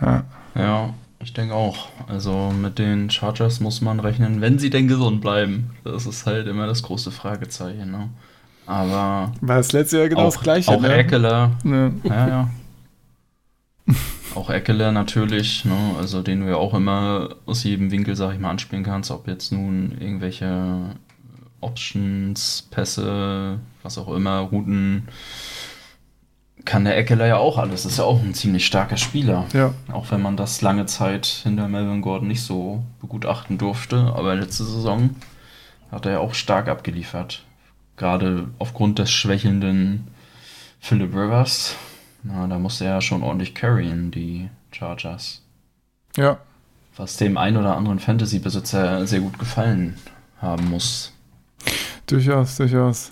Ja. Ja, ich denke auch. Also mit den Chargers muss man rechnen, wenn sie denn gesund bleiben. Das ist halt immer das große Fragezeichen. Ne? Aber. War das letzte Jahr genau auch, das gleiche? Auch ne? Eckler. Ja, ja. ja. Auch Eckele natürlich, ne? also den du ja auch immer aus jedem Winkel, sag ich mal, anspielen kannst, ob jetzt nun irgendwelche Options, Pässe, was auch immer, Routen, kann der Eckler ja auch alles. Ist ja auch ein ziemlich starker Spieler. Ja. Auch wenn man das lange Zeit hinter Melvin Gordon nicht so begutachten durfte. Aber letzte Saison hat er ja auch stark abgeliefert. Gerade aufgrund des schwächelnden Philip Rivers na, da musste er ja schon ordentlich carryen, die Chargers. Ja. Was dem ein oder anderen Fantasy-Besitzer sehr gut gefallen haben muss. Durchaus, durchaus.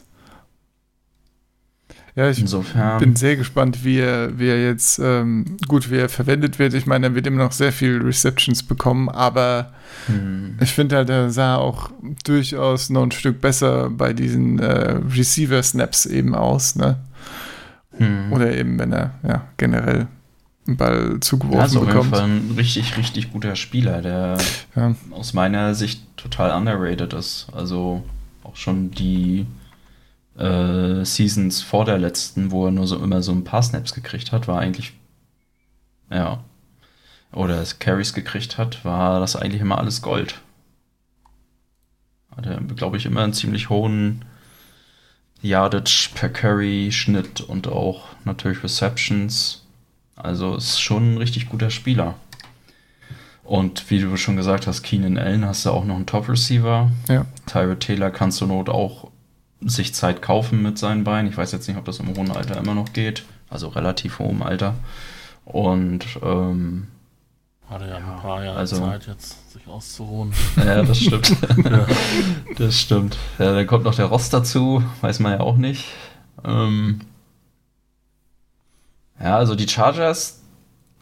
Ja, ich Insofern. bin sehr gespannt, wie er, wie er jetzt, ähm, gut, wie er verwendet wird. Ich meine, er wird immer noch sehr viel Receptions bekommen, aber hm. ich finde halt, er sah auch durchaus noch ein Stück besser bei diesen äh, Receiver-Snaps eben aus, ne? Hm. Oder eben, wenn er ja, generell einen Ball zugeworfen ja, also bekommt. auf jeden Fall ein richtig, richtig guter Spieler, der ja. aus meiner Sicht total underrated ist. Also auch schon die äh, Seasons vor der letzten, wo er nur so immer so ein paar Snaps gekriegt hat, war eigentlich ja oder Carries gekriegt hat, war das eigentlich immer alles Gold. Hat er, glaube ich, immer einen ziemlich hohen Yardage per Curry, Schnitt und auch natürlich Receptions. Also ist schon ein richtig guter Spieler. Und wie du schon gesagt hast, Keenan Allen hast du auch noch einen Top-Receiver. Ja. Tyrod Taylor kannst du Not auch sich Zeit kaufen mit seinen Beinen. Ich weiß jetzt nicht, ob das im hohen Alter immer noch geht. Also relativ hohem Alter. Und ähm, hatte ja ein paar Jahre also, Zeit jetzt, sich auszuruhen. Ja, das stimmt. ja. Das stimmt. Ja, dann kommt noch der Rost dazu, weiß man ja auch nicht. Ähm, ja, also die Chargers,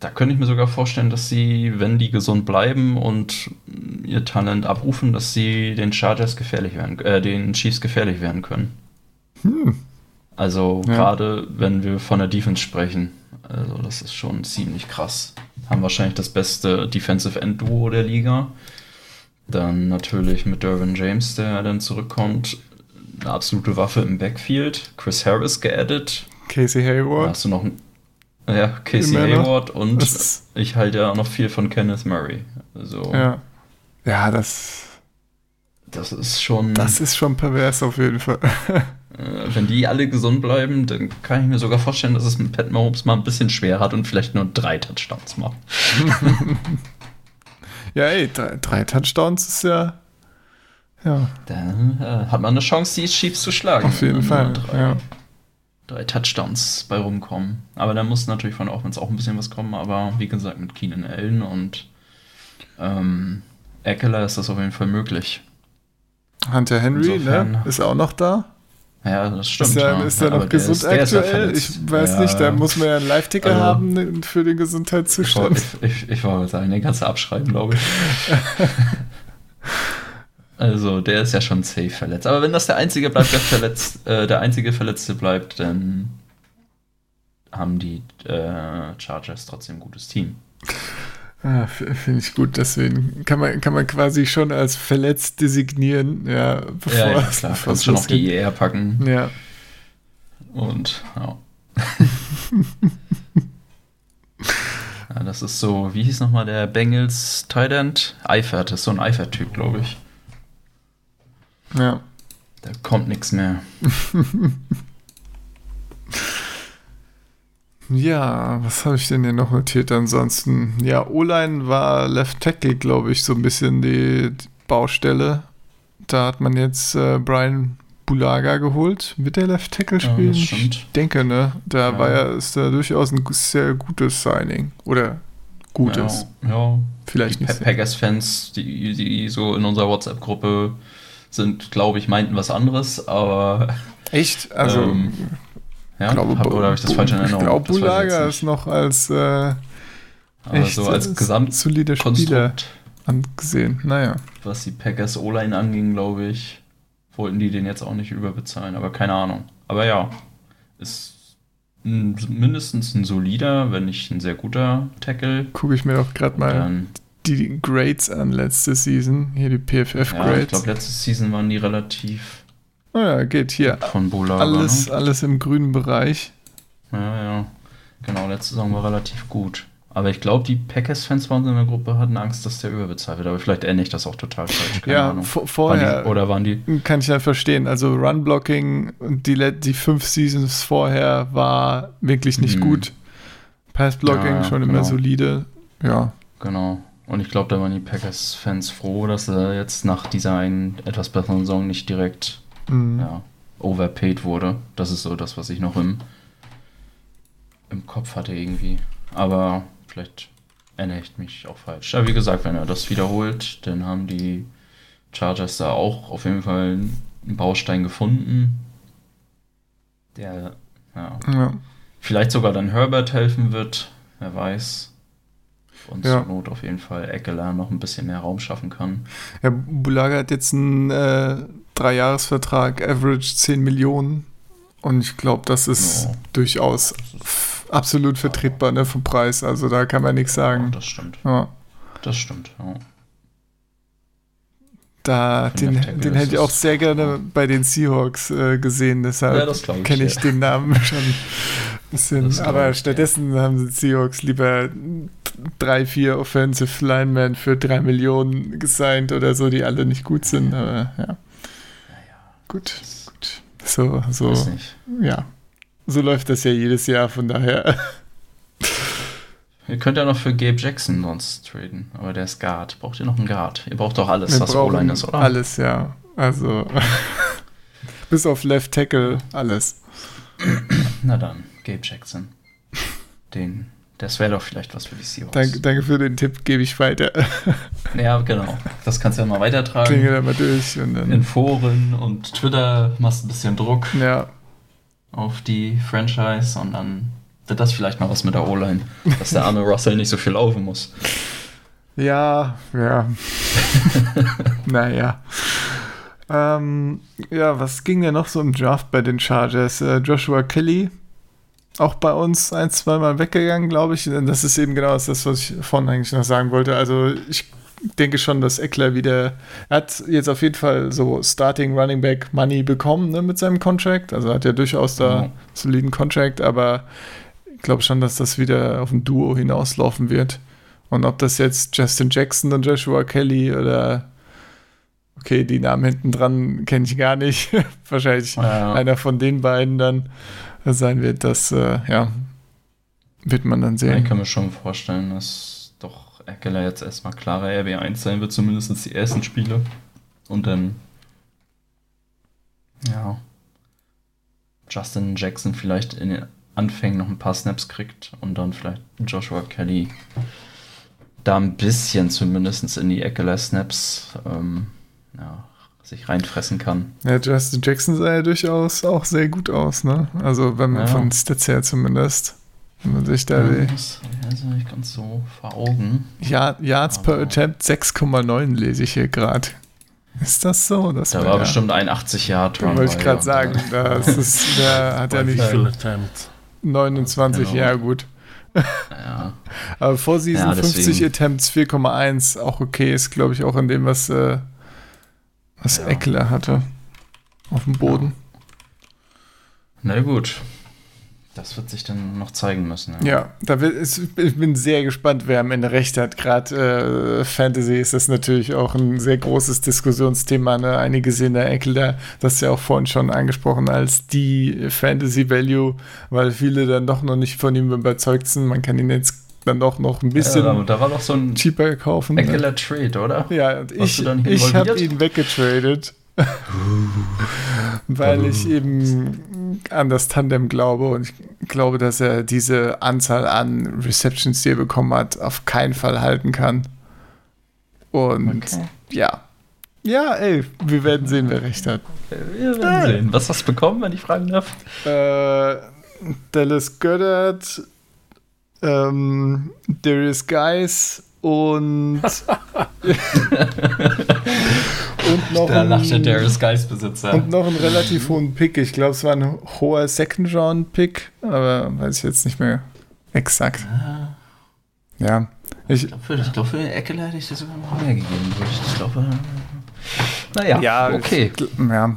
da könnte ich mir sogar vorstellen, dass sie, wenn die gesund bleiben und ihr Talent abrufen, dass sie den Chargers gefährlich werden, äh, den Chiefs gefährlich werden können. Hm. Also ja. gerade wenn wir von der Defense sprechen, also das ist schon ziemlich krass haben wahrscheinlich das beste Defensive End Duo der Liga. Dann natürlich mit Dervin James, der dann zurückkommt, eine absolute Waffe im Backfield. Chris Harris geaddet. Casey Da Hayward. hast du noch einen, ja, Casey. Hayward und Das- ich halte ja auch noch viel von Kenneth Murray. Also Ja. Ja, das, das ist schon, das ist schon pervers auf jeden Fall. äh, wenn die alle gesund bleiben, dann kann ich mir sogar vorstellen, dass es mit Pat Mahomes mal ein bisschen schwer hat und vielleicht nur drei Touchdowns macht. Ja, ey, drei, drei Touchdowns ist ja. Ja, Dann äh, hat man eine Chance, die Chiefs zu schlagen. auf jeden Fall. Drei, Ja. drei Touchdowns bei rumkommen. Aber da muss natürlich von Offense auch ein bisschen was kommen. Aber wie gesagt, mit Keenan Allen und ähm, Eckler ist das auf jeden Fall möglich. Hunter Henry, Insofern- ne? Ist auch noch da. Ja, das stimmt. Ist er, ja. ist er Aber noch der gesund ist- der ja aktuell? ich weiß Ja, nicht, da muss man ja einen Live-Ticker Also- haben ne, für den Ich, Gesundheitszustand. wollte- ich, ich wollte sagen, den kannst du abschreiben, glaube ich. also, der ist ja schon safe verletzt. Aber wenn das der einzige bleibt, der verletzt, äh, der einzige Verletzte bleibt, dann haben die äh, Chargers trotzdem ein gutes Team. Ah, Finde ich gut, deswegen kann man, kann man quasi schon als verletzt designieren, ja, bevor ja, ja, es klar, kannst schon auf die. IR packen. Ja, Und ja. ja. Das ist so, wie hieß nochmal der Bengals Tight End? Eifert, ist so ein Eifert-Typ, glaube ich. ja. Da kommt nichts mehr. Ja, was habe ich denn hier noch notiert ansonsten? Ja, O-Line war Left Tackle, glaube ich, so ein bisschen die, die Baustelle. Da hat man jetzt äh, Brian Bulaga geholt. Wird der Left Tackle Ja, spielen? das ich denke, ne? Da Ja. war ja, ist da durchaus ein sehr gutes Signing. Oder gutes. Ja, ja. Vielleicht die nicht. Pa- Packers-Fans, die, die so in unserer WhatsApp-Gruppe sind, glaube ich, meinten was anderes, aber Echt? Also, Ähm, ja, glaube, hab, oder habe ich das falsch in ich Erinnerung? glaube, ich jetzt Bulaga ist noch als äh, echt so als solider Spieler angesehen. Naja. was die Packers O-Line anging, glaube ich, wollten die den jetzt auch nicht überbezahlen, aber keine Ahnung. Aber ja, ist ein, mindestens ein solider, wenn nicht ein sehr guter Tackle. Gucke ich mir doch gerade mal die Grades an letzte Season. Hier die ja, ich PFF-Grades. glaube, letzte Season waren die relativ oh ja, geht hier. von Bulaga. Alles, Ne? alles im grünen Bereich. Ja, ja. Genau, letzte Saison war relativ gut. Aber ich glaube, die Packers-Fans bei uns in der Gruppe hatten Angst, dass der überbezahlt wird. Aber vielleicht ändere ich das auch total falsch. Keine ja, Ahnung. vor- Waren vorher die, oder waren die. kann ich ja verstehen. Also Run-Blocking und die, die fünf Seasons vorher war wirklich nicht Mhm. gut. Pass-Blocking Ja, schon immer genau. solide. Ja, Genau. Und ich glaube, da waren die Packers-Fans froh, dass er jetzt nach dieser einen etwas besseren Saison nicht direkt mhm. ja, overpaid wurde. Das ist so das, was ich noch im, im Kopf hatte irgendwie. Aber vielleicht erinnere ich mich auch falsch. Aber wie gesagt, wenn er das wiederholt, dann haben die Chargers da auch auf jeden Fall einen Baustein gefunden, der ja, ja. vielleicht sogar dann Herbert helfen wird. Wer weiß. Und Ja. zur Not auf jeden Fall Eckler noch ein bisschen mehr Raum schaffen kann. Ja, Bulaga hat jetzt einen äh, Dreijahresvertrag, Average 10 Millionen. Und ich glaube, das ist Ja. durchaus absolut vertretbar ne, vom Preis. Also da kann man nichts Ja, sagen. das stimmt. Ja, Das stimmt, ja. da, den, Tackle den hätte ich auch sehr gerne bei den Seahawks äh, gesehen. Ja, Deshalb kenne ich ja. den Namen schon ein bisschen. Aber stattdessen haben die Seahawks lieber drei, vier Offensive Linemen für drei Millionen gesigned oder so, die alle nicht gut sind. Aber ja. Gut, gut. So, so. Ja, so läuft das ja jedes Jahr, von daher. Ihr könnt ja noch für Gabe Jackson sonst traden, aber der ist Guard. Braucht ihr noch einen Guard? Ihr braucht doch alles, Wir was O-Line ist, oder? Alles, ja. Also, bis auf Left Tackle, alles. Na dann, Gabe Jackson. Den, das wäre doch vielleicht was für die Seahawks. Danke, danke für den Tipp, gebe ich weiter. Ja, genau. Das kannst du ja mal weitertragen. Klingel da mal durch und In dann. Foren und Twitter machst ein bisschen Druck Ja, auf die Franchise und dann wird das vielleicht mal was mit der O-Line, dass der arme Russell nicht so viel laufen muss. ja, ja. naja. Ähm, ja, was ging denn noch so im Draft bei den Chargers? Äh, Joshua Kelly, auch bei uns ein, zweimal weggegangen, glaube ich. Das ist eben genau das, was ich vorhin eigentlich noch sagen wollte. Also ich denke schon, dass Eckler wieder, er hat jetzt auf jeden Fall so Starting Running Back Money bekommen ne, mit seinem Contract. Also hat er durchaus da Mhm. soliden Contract, aber ich glaube schon, dass das wieder auf ein Duo hinauslaufen wird. Und ob das jetzt Justin Jackson und Joshua Kelly oder okay, die Namen hinten dran kenne ich gar nicht. Wahrscheinlich Ja. einer von den beiden dann sein wird, das äh, ja wird man dann sehen. ich kann mir schon vorstellen, dass doch Eckler jetzt erstmal klarer RB1 sein wird, zumindest die ersten Spiele. Und dann, ja, Justin Jackson vielleicht in den Anfängen noch ein paar Snaps kriegt und dann vielleicht Joshua Kelly da ein bisschen zumindest in die Eckler-Snaps ähm, ja, sich reinfressen kann. Ja, Justin Jackson sah ja durchaus auch sehr gut aus, ne? Also wenn man Ja. von Stats her zumindest. Wenn man sich da die das ist nicht ganz so vor Augen. Ja- Yards per Aber- Attempt 6,9 lese ich hier gerade. Ist das so? Das Da war ja, bestimmt ein 80 Jahre Da wollte ich gerade sagen, das ist, der hat ja wie nicht Attempts? 29, Genau. ja gut. Ja, Aber vor Season Ja, 50 deswegen. Attempts 4,1 auch okay ist, glaube ich, auch in dem, was, äh, was Ja. Eckler hatte. Auf dem Boden. na gut. Das wird sich dann noch zeigen müssen. Ja, da will, ich bin sehr gespannt, wer am Ende recht hat. Gerade äh, Fantasy ist das natürlich auch ein sehr großes Diskussionsthema. Ne? Einige sehen da Eckler, das ist ja auch vorhin schon angesprochen, als die Fantasy Value, weil viele dann doch noch nicht von ihm überzeugt sind. Man kann ihn jetzt dann doch noch ein bisschen ja, da war doch so ein cheaper kaufen. Eckler Trade, oder? Ja, und ich, ich habe ihn weggetradet, weil ich eben an das Tandem glaube und ich glaube, dass er diese Anzahl an Receptions, die er bekommen hat, auf keinen Fall halten kann. Und Okay. ja. Ja, ey, wir werden sehen, wer recht hat. Wir werden sehen. Was hast du bekommen, wenn ich fragen darf? Äh, Dallas Goddard, ähm, Darius Guys und und noch Da lacht der ein- Darius Geist Besitzer. Und noch einen relativ hohen Pick. Ich glaube, es war ein hoher Second-Round-Pick, aber weiß ich jetzt nicht mehr exakt. Ja, ich, Ich glaube, ich glaub, für den Eckler hätte ich dir sogar noch mehr gegeben. Ich glaube, naja, ja, okay. Ich, ja,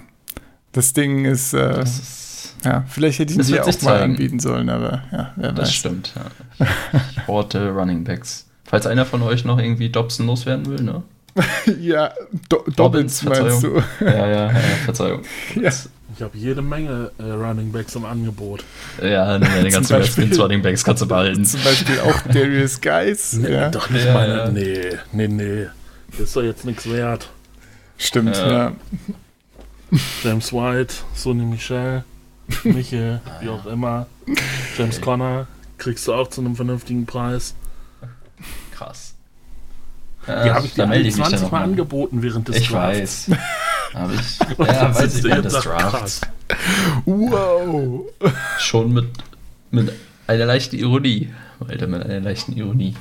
das Ding ist, äh, Das, ist, ja, vielleicht hätte ich ihn Das dir auch mal zeigen. anbieten sollen, aber ja, wer das weiß. stimmt. Ja. Ich horte Running Backs. Falls einer von euch noch irgendwie Dobson loswerden will, ne? ja, Do Dobbins meinst du? Ja, ja, ja, Verzeihung. Ja. Ich habe jede Menge äh, Running Backs im Angebot. Ja, ne, den ganzen Beispiel- Redskins Running Backs kannst du behalten. Zum Beispiel auch Darius Guys. Nee, ja, Doch nicht Ja, meine. ja. Nee, nee, nee. Das ist doch jetzt nichts wert. stimmt, Ja. ja. James White, Sonny Michel, Michel, wie auch immer. James Conner, kriegst du auch zu einem vernünftigen Preis. Krass. Die Ja, habe ich dir alle ich mich dann 20 noch Mal angeboten während des Ich Drafts. weiß. Hab ich. Ja, weiß ich du während des Drafts. Wow. Schon mit, mit einer leichten Ironie. Alter, mit einer leichten Ironie.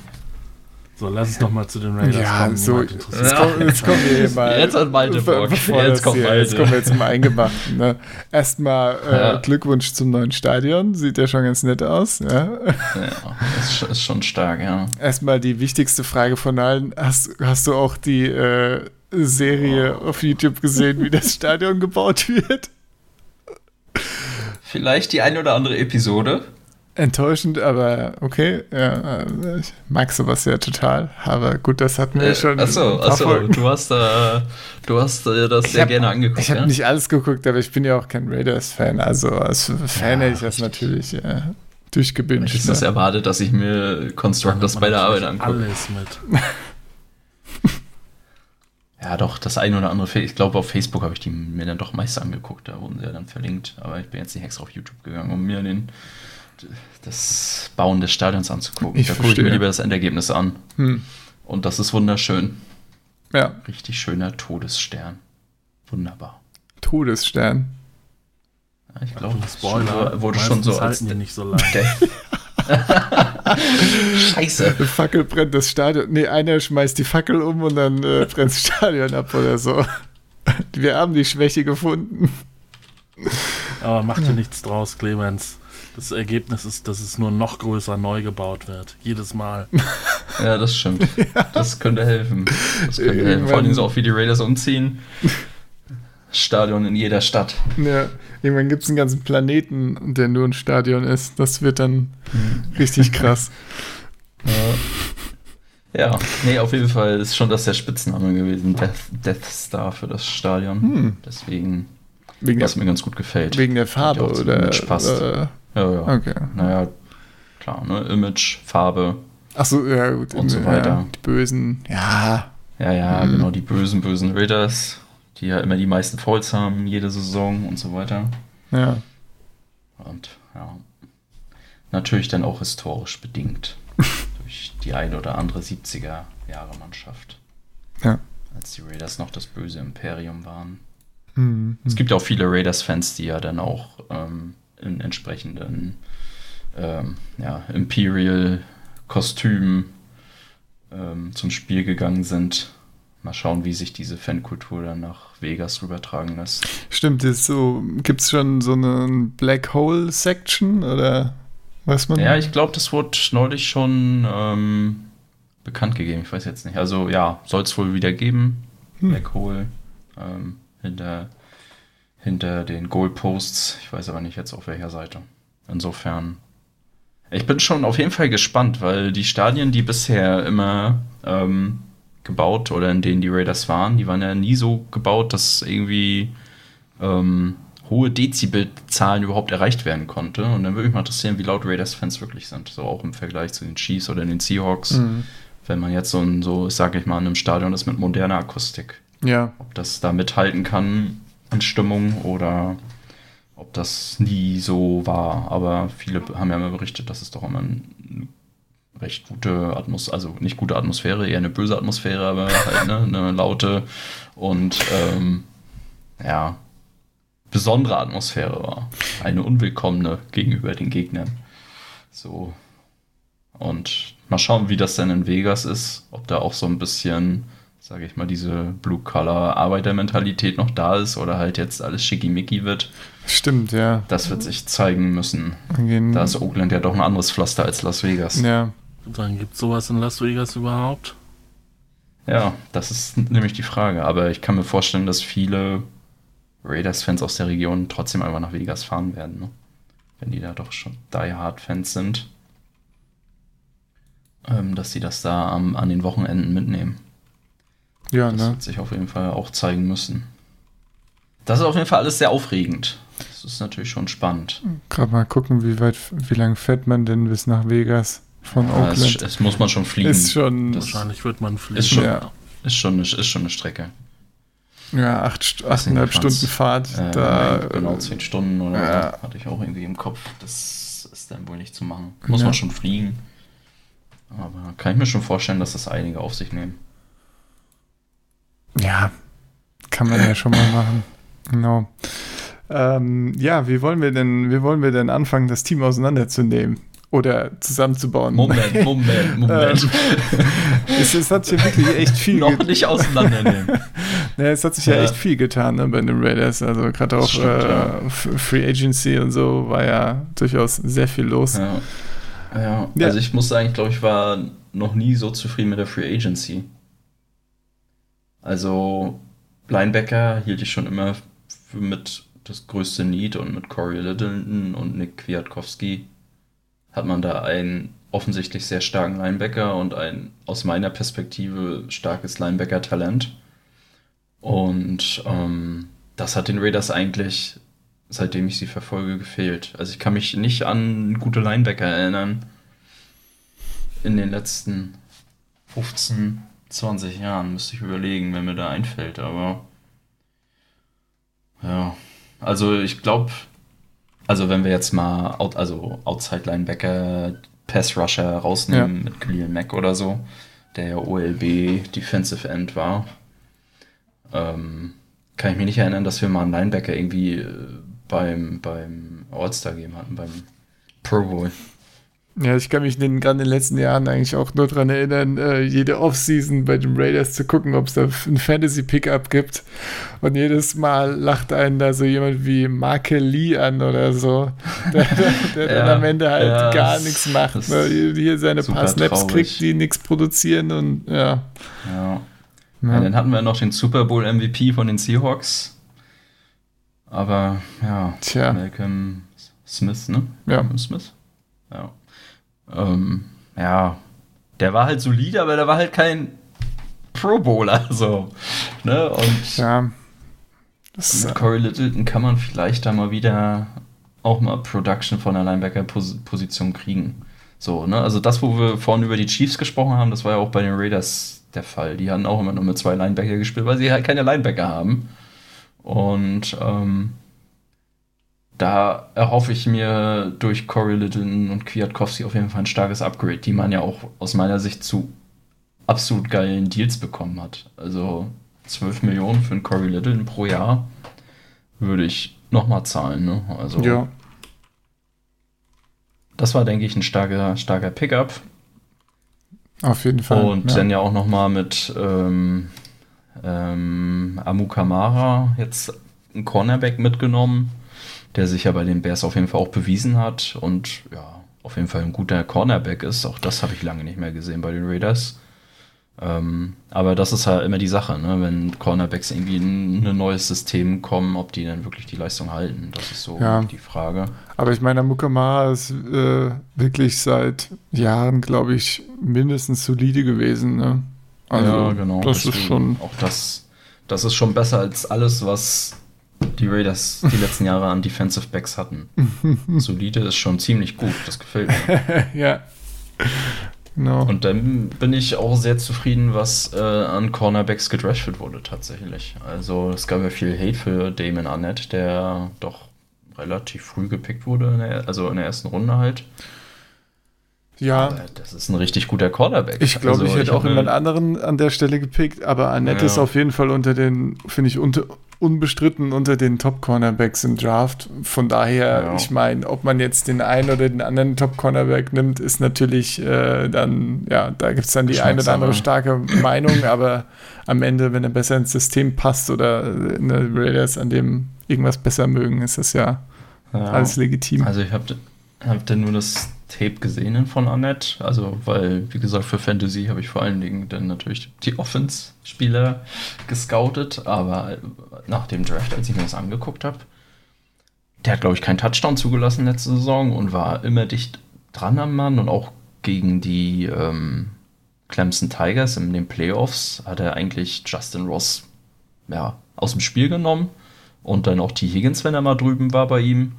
So, lass uns doch mal zu den Raiders Ja, kommen. so-. Jetzt, kommen, jetzt kommen wir hier mal. Jetzt hat Malte Bock. Bevor Jetzt kommt hier, Malte. Jetzt kommen wir jetzt zum Eingemachten. Ne? Erstmal äh, Ja. Glückwunsch zum neuen Stadion. Sieht ja schon ganz nett aus. Ja? Ja, ist, schon- ist schon stark, ja. Erstmal die wichtigste Frage von allen. Hast, hast du auch die äh, Serie auf YouTube gesehen, wie das Stadion gebaut wird? Vielleicht die eine oder andere Episode. Enttäuschend, aber okay. Ja, ich mag sowas ja total. Aber gut, das hatten wir Äh, schon. achso, achso, du hast, äh, du hast äh, das Ich sehr hab- gerne angeguckt. Ich habe ja? nicht alles geguckt, aber ich bin ja auch kein Raiders-Fan. Also als Fan Ja, hätte ich das natürlich äh, durchgebinged. Hättest du das ne? erwartet, dass ich mir Constructors bei der Arbeit angucke? Alles mit. Ja, doch, das eine oder andere. Ich glaube, auf Facebook habe ich die mir dann doch meist angeguckt. Da wurden sie ja dann verlinkt. Aber ich bin jetzt nicht extra auf YouTube gegangen, um mir den, das Bauen des Stadions anzugucken. Ich da gucke ich mir verstehe. lieber das Endergebnis an. Hm. Und das ist wunderschön. Ja, Richtig schöner Todesstern. Wunderbar. Todesstern. Ja, ich glaube, das Spoiler. wurde schon so als halten nicht so lange. Scheiße. Eine Fackel brennt das Stadion. Nee, einer schmeißt die Fackel um und dann äh, brennt das Stadion ab oder so. Wir haben die Schwäche gefunden. Aber mach dir nichts draus, Clemens. Das Ergebnis ist, dass es nur noch größer neu gebaut wird. Jedes Mal. Ja, das stimmt. Ja. Das könnte helfen. Das könnte helfen. Vor allem so auch wie die Raiders umziehen. Stadion in jeder Stadt. Ja, irgendwann gibt es einen ganzen Planeten, der nur ein Stadion ist. Das wird dann mhm. richtig krass. Ja. ja, nee, auf jeden Fall ist schon das der Spitzname gewesen. Death, Death Star für das Stadion. Hm. Deswegen, wegen was der, mir ganz gut gefällt. Wegen der Farbe oder? Passt. Äh, ja, ja. Okay. Naja, klar, ne? Image, Farbe. Achso, ja, gut. Und so weiter. Ja, die Bösen, ja. Ja, ja, hm. genau, die bösen, bösen Raiders die ja immer die meisten Fouls haben, jede Saison und so weiter. Ja. Und ja, natürlich dann auch historisch bedingt durch die eine oder andere 70er-Jahre-Mannschaft. Ja. Als die Raiders noch das böse Imperium waren. Mhm. Es gibt ja auch viele Raiders-Fans, die ja dann auch ähm, in entsprechenden ähm, ja, Imperial-Kostümen ähm, zum Spiel gegangen sind mal schauen, wie sich diese Fankultur dann nach Vegas rübertragen lässt. Stimmt, so, gibt es schon so eine Black Hole Section oder was man? Ja, ich glaube, das wurde neulich schon ähm, bekannt gegeben. Ich weiß jetzt nicht. Also ja, soll es wohl wieder geben. Hm. Black Hole ähm, hinter, hinter den Goalposts. Ich weiß aber nicht jetzt auf welcher Seite. Insofern. Ich bin schon auf jeden Fall gespannt, weil die Stadien, die bisher immer ähm, gebaut oder in denen die Raiders waren, die waren ja nie so gebaut, dass irgendwie ähm, hohe Dezibelzahlen überhaupt erreicht werden konnte. Und dann würde mich mal interessieren, wie laut Raiders-Fans wirklich sind. So auch im Vergleich zu den Chiefs oder den Seahawks. Mhm. Wenn man jetzt so, ein, so sage ich mal, in einem Stadion ist mit moderner Akustik. Ja. Ob das da mithalten kann in Stimmung oder ob das nie so war. Aber viele haben ja immer berichtet, dass es doch immer ein recht gute Atmosphäre, also nicht gute Atmosphäre, eher eine böse Atmosphäre, aber halt ne, eine laute und ähm, ja, besondere Atmosphäre war. Eine unwillkommene gegenüber den Gegnern. So. Und mal schauen, wie das denn in Vegas ist. Ob da auch so ein bisschen, sage ich mal, diese Blue-Collar-Arbeitermentalität noch da ist oder halt jetzt alles schickimicki wird. Stimmt, ja. Das wird sich zeigen müssen. Da ist Oakland ja doch ein anderes Pflaster als Las Vegas. Ja. Dann gibt es sowas in Las Vegas überhaupt? Ja, das ist nämlich die Frage. Aber ich kann mir vorstellen, dass viele Raiders-Fans aus der Region trotzdem einfach nach Vegas fahren werden. Ne? Wenn die da doch schon Die Hard-Fans sind. Ähm, dass sie das da am, an den Wochenenden mitnehmen. Ja, das ne? wird sich auf jeden Fall auch zeigen müssen. Das ist auf jeden Fall alles sehr aufregend. Das ist natürlich schon spannend. Gerade mal gucken, wie weit, wie lange fährt man denn bis nach Vegas? von ja, Oakland. Es, es, muss man schon fliegen. Ist schon, Wahrscheinlich wird man fliegen. Ist schon, ja. ist schon, eine, ist schon eine Strecke. Ja, acht, achteinhalb Stunden Fahrt. Äh, da, genau, zehn Stunden oder ja. hatte ich auch irgendwie im Kopf. Das ist dann wohl nicht zu machen. Muss ja. man schon fliegen. Aber kann ich mir schon vorstellen, dass das einige auf sich nehmen. Ja, kann man ja schon mal machen. Genau. Ähm, ja, wie wollen wir denn, wie wollen wir denn anfangen, das Team auseinanderzunehmen? oder zusammenzubauen. Moment, Moment, Moment. Ähm, es, es, hat sich wirklich echt viel Noch nicht auseinandernehmen. ja, es hat sich ja, ja echt viel getan ne, bei den Raiders. Also gerade auch stimmt, äh, ja. Free Agency und so war ja durchaus sehr viel los. Ja. ja. ja. Also ich muss sagen, ich glaube, ich war noch nie so zufrieden mit der Free Agency. Also Linebacker hielt ich schon immer für mit das größte Need und mit Corey Littleton und Nick Kwiatkowski hat man da einen offensichtlich sehr starken Linebacker und ein aus meiner Perspektive starkes Linebacker-Talent. Und ähm, das hat den Raiders eigentlich, seitdem ich sie verfolge, gefehlt. Also ich kann mich nicht an gute Linebacker erinnern in den letzten 15, 20 Jahren. Müsste ich überlegen, wenn mir da einfällt. Aber ja, also ich glaube, also wenn wir jetzt mal out, also Outside Linebacker, Pass Rusher rausnehmen ja. mit Khalil Mack oder so, der ja OLB Defensive End war, ähm, kann ich mich nicht erinnern, dass wir mal einen Linebacker irgendwie äh, beim, beim All-Star Game hatten, beim Pro Bowl. Ja, ich kann mich in, gerade in den letzten Jahren eigentlich auch nur daran erinnern, äh, jede Offseason bei den Raiders zu gucken, ob es da ein Fantasy-Pickup gibt. Und jedes Mal lacht einen da so jemand wie Marke Lee an oder so, der, der ja, dann am Ende halt ja, gar nichts macht. Ne? Hier seine paar Snaps traurig. kriegt, die nichts produzieren und ja. ja. Ja. dann hatten wir noch den Super Bowl MVP von den Seahawks. Aber ja, Tja. Malcolm Smith, ne? Ja. Malcolm Smith. Ja. Ähm, ja, der war halt solide, aber der war halt kein Pro Bowler, so. Ne? Und ja. Das, mit Corey Littleton kann man vielleicht da mal wieder auch mal Production von der Linebacker-Position kriegen. So, ne? Also das, wo wir vorhin über die Chiefs gesprochen haben, das war ja auch bei den Raiders der Fall. Die hatten auch immer nur mit zwei Linebacker gespielt, weil sie halt keine Linebacker haben. Und ähm, da erhoffe ich mir durch Corey Littleton und Kwiatkowski auf jeden Fall ein starkes Upgrade, die man ja auch aus meiner Sicht zu absolut geilen Deals bekommen hat. Also 12 Millionen für einen Corey Littleton pro Jahr würde ich nochmal zahlen. Ne? Also ja. Das war, denke ich, ein starker, starker Pickup. Auf jeden Fall. Und ja. dann ja auch nochmal mit ähm, ähm, Amu Kamara jetzt ein Cornerback mitgenommen der sich ja bei den Bears auf jeden Fall auch bewiesen hat und ja, auf jeden Fall ein guter Cornerback ist. Auch das habe ich lange nicht mehr gesehen bei den Raiders. Ähm, aber das ist halt immer die Sache, ne? wenn Cornerbacks irgendwie in ein neues System kommen, ob die dann wirklich die Leistung halten. Das ist so ja. die Frage. Aber ich meine, Mukamara ist äh, wirklich seit Jahren, glaube ich, mindestens solide gewesen. Ne? Also, ja, genau. Das ist schon. Auch das, das ist schon besser als alles, was die Raiders die letzten Jahre an Defensive Backs hatten. Solide ist schon ziemlich gut, das gefällt mir. ja. No. Und dann bin ich auch sehr zufrieden, was äh, an Cornerbacks gedraftet wurde tatsächlich. Also es gab ja viel Hate für Damon Arnett, der doch relativ früh gepickt wurde, in der, also in der ersten Runde halt. Ja. Aber das ist ein richtig guter Cornerback. Ich glaube, also, ich hätte ich auch jemand anderen an der Stelle gepickt, aber Annette ja. ist auf jeden Fall unter den, finde ich, unter, unbestritten unter den Top-Cornerbacks im Draft. Von daher, ja. ich meine, ob man jetzt den einen oder den anderen Top-Cornerback nimmt, ist natürlich äh, dann, ja, da gibt es dann die eine oder andere starke Meinung, aber am Ende, wenn er besser ins System passt oder eine Raiders an dem irgendwas besser mögen, ist das ja, ja. alles legitim. Also ich habe hab dann nur das Tape gesehen von Annette. Also, weil, wie gesagt, für Fantasy habe ich vor allen Dingen dann natürlich die Offense-Spieler gescoutet. Aber nach dem Draft, als ich mir das angeguckt habe, der hat, glaube ich, keinen Touchdown zugelassen letzte Saison und war immer dicht dran am Mann und auch gegen die ähm, Clemson Tigers in den Playoffs hat er eigentlich Justin Ross ja, aus dem Spiel genommen und dann auch T. Higgins, wenn er mal drüben war bei ihm.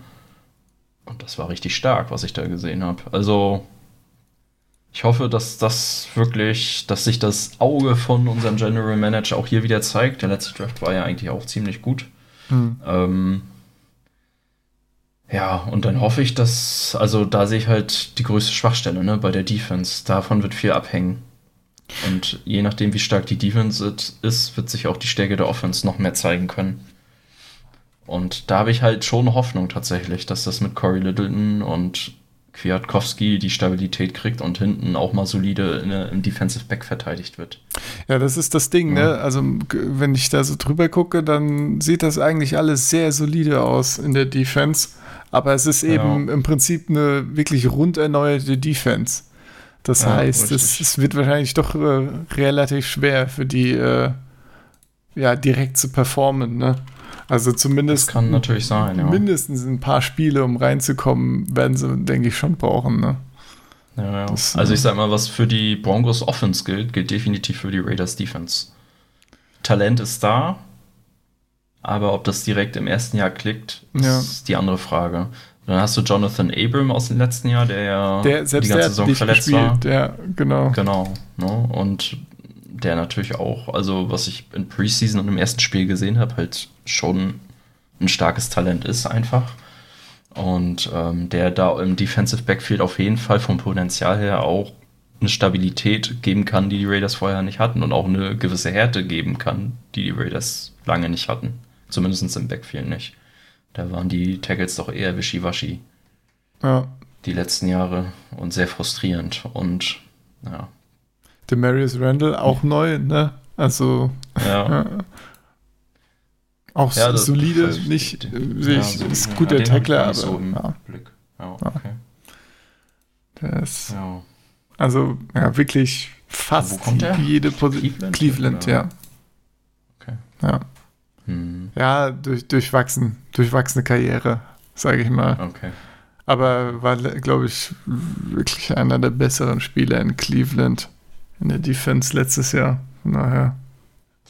Und das war richtig stark, was ich da gesehen habe. Also, ich hoffe, dass das wirklich, dass sich das Auge von unserem General Manager auch hier wieder zeigt. Der letzte Draft war ja eigentlich auch ziemlich gut. Hm. Ähm, ja, und dann hoffe ich, dass, also da sehe ich halt die größte Schwachstelle ne, bei der Defense. Davon wird viel abhängen. Und je nachdem, wie stark die Defense ist, wird sich auch die Stärke der Offense noch mehr zeigen können. Und da habe ich halt schon Hoffnung tatsächlich, dass das mit Corey Littleton und Kwiatkowski die Stabilität kriegt und hinten auch mal solide in, im Defensive Back verteidigt wird. Ja, das ist das Ding, ne? ja. ne? Also, wenn ich da so drüber gucke, dann sieht das eigentlich alles sehr solide aus in der Defense. Aber es ist eben ja. im Prinzip eine wirklich rund erneuerte Defense. Das ja, heißt, es, es, wird wahrscheinlich doch äh, relativ schwer für die äh, ja, direkt zu performen, ne? Also zumindest. Das kann natürlich sein, ja. Mindestens ein paar Spiele, um reinzukommen, werden sie, denke ich, schon brauchen, ne? Ja, ja. Das, also ich sag mal, was für die Broncos Offense gilt, gilt definitiv für die Raiders Defense. Talent ist da, aber ob das direkt im ersten Jahr klickt, ja. ist die andere Frage. Dann hast du Jonathan Abram aus dem letzten Jahr, der ja die ganze Saison verletzt gespielt. war. Ja, genau. Genau. Ne? Und der natürlich auch, also was ich in Preseason und im ersten Spiel gesehen habe, halt schon ein starkes Talent ist einfach. Und ähm, der da im Defensive Backfield auf jeden Fall vom Potenzial her auch eine Stabilität geben kann, die die Raiders vorher nicht hatten und auch eine gewisse Härte geben kann, die die Raiders lange nicht hatten. Zumindest im Backfield nicht. Da waren die Tackles doch eher wischiwaschi. Ja, die letzten Jahre und sehr frustrierend. Und ja. Demarius Randall auch neu, ne? Also. Ja. ja. Auch Ja, das- solide, das- nicht, ja, sehe ich, so- ist ja, guter Tackler, aber so ja, Blick. Ja, Ja. okay. Ja. also ja, wirklich fast jede Position. Cleveland? Cleveland, ja. Okay. Ja, Hm. ja durch, durchwachsen, durchwachsene Karriere, sage ich mal. Okay. Aber war, glaube ich, wirklich einer der besseren Spieler in Cleveland in der Defense letztes Jahr. Von daher,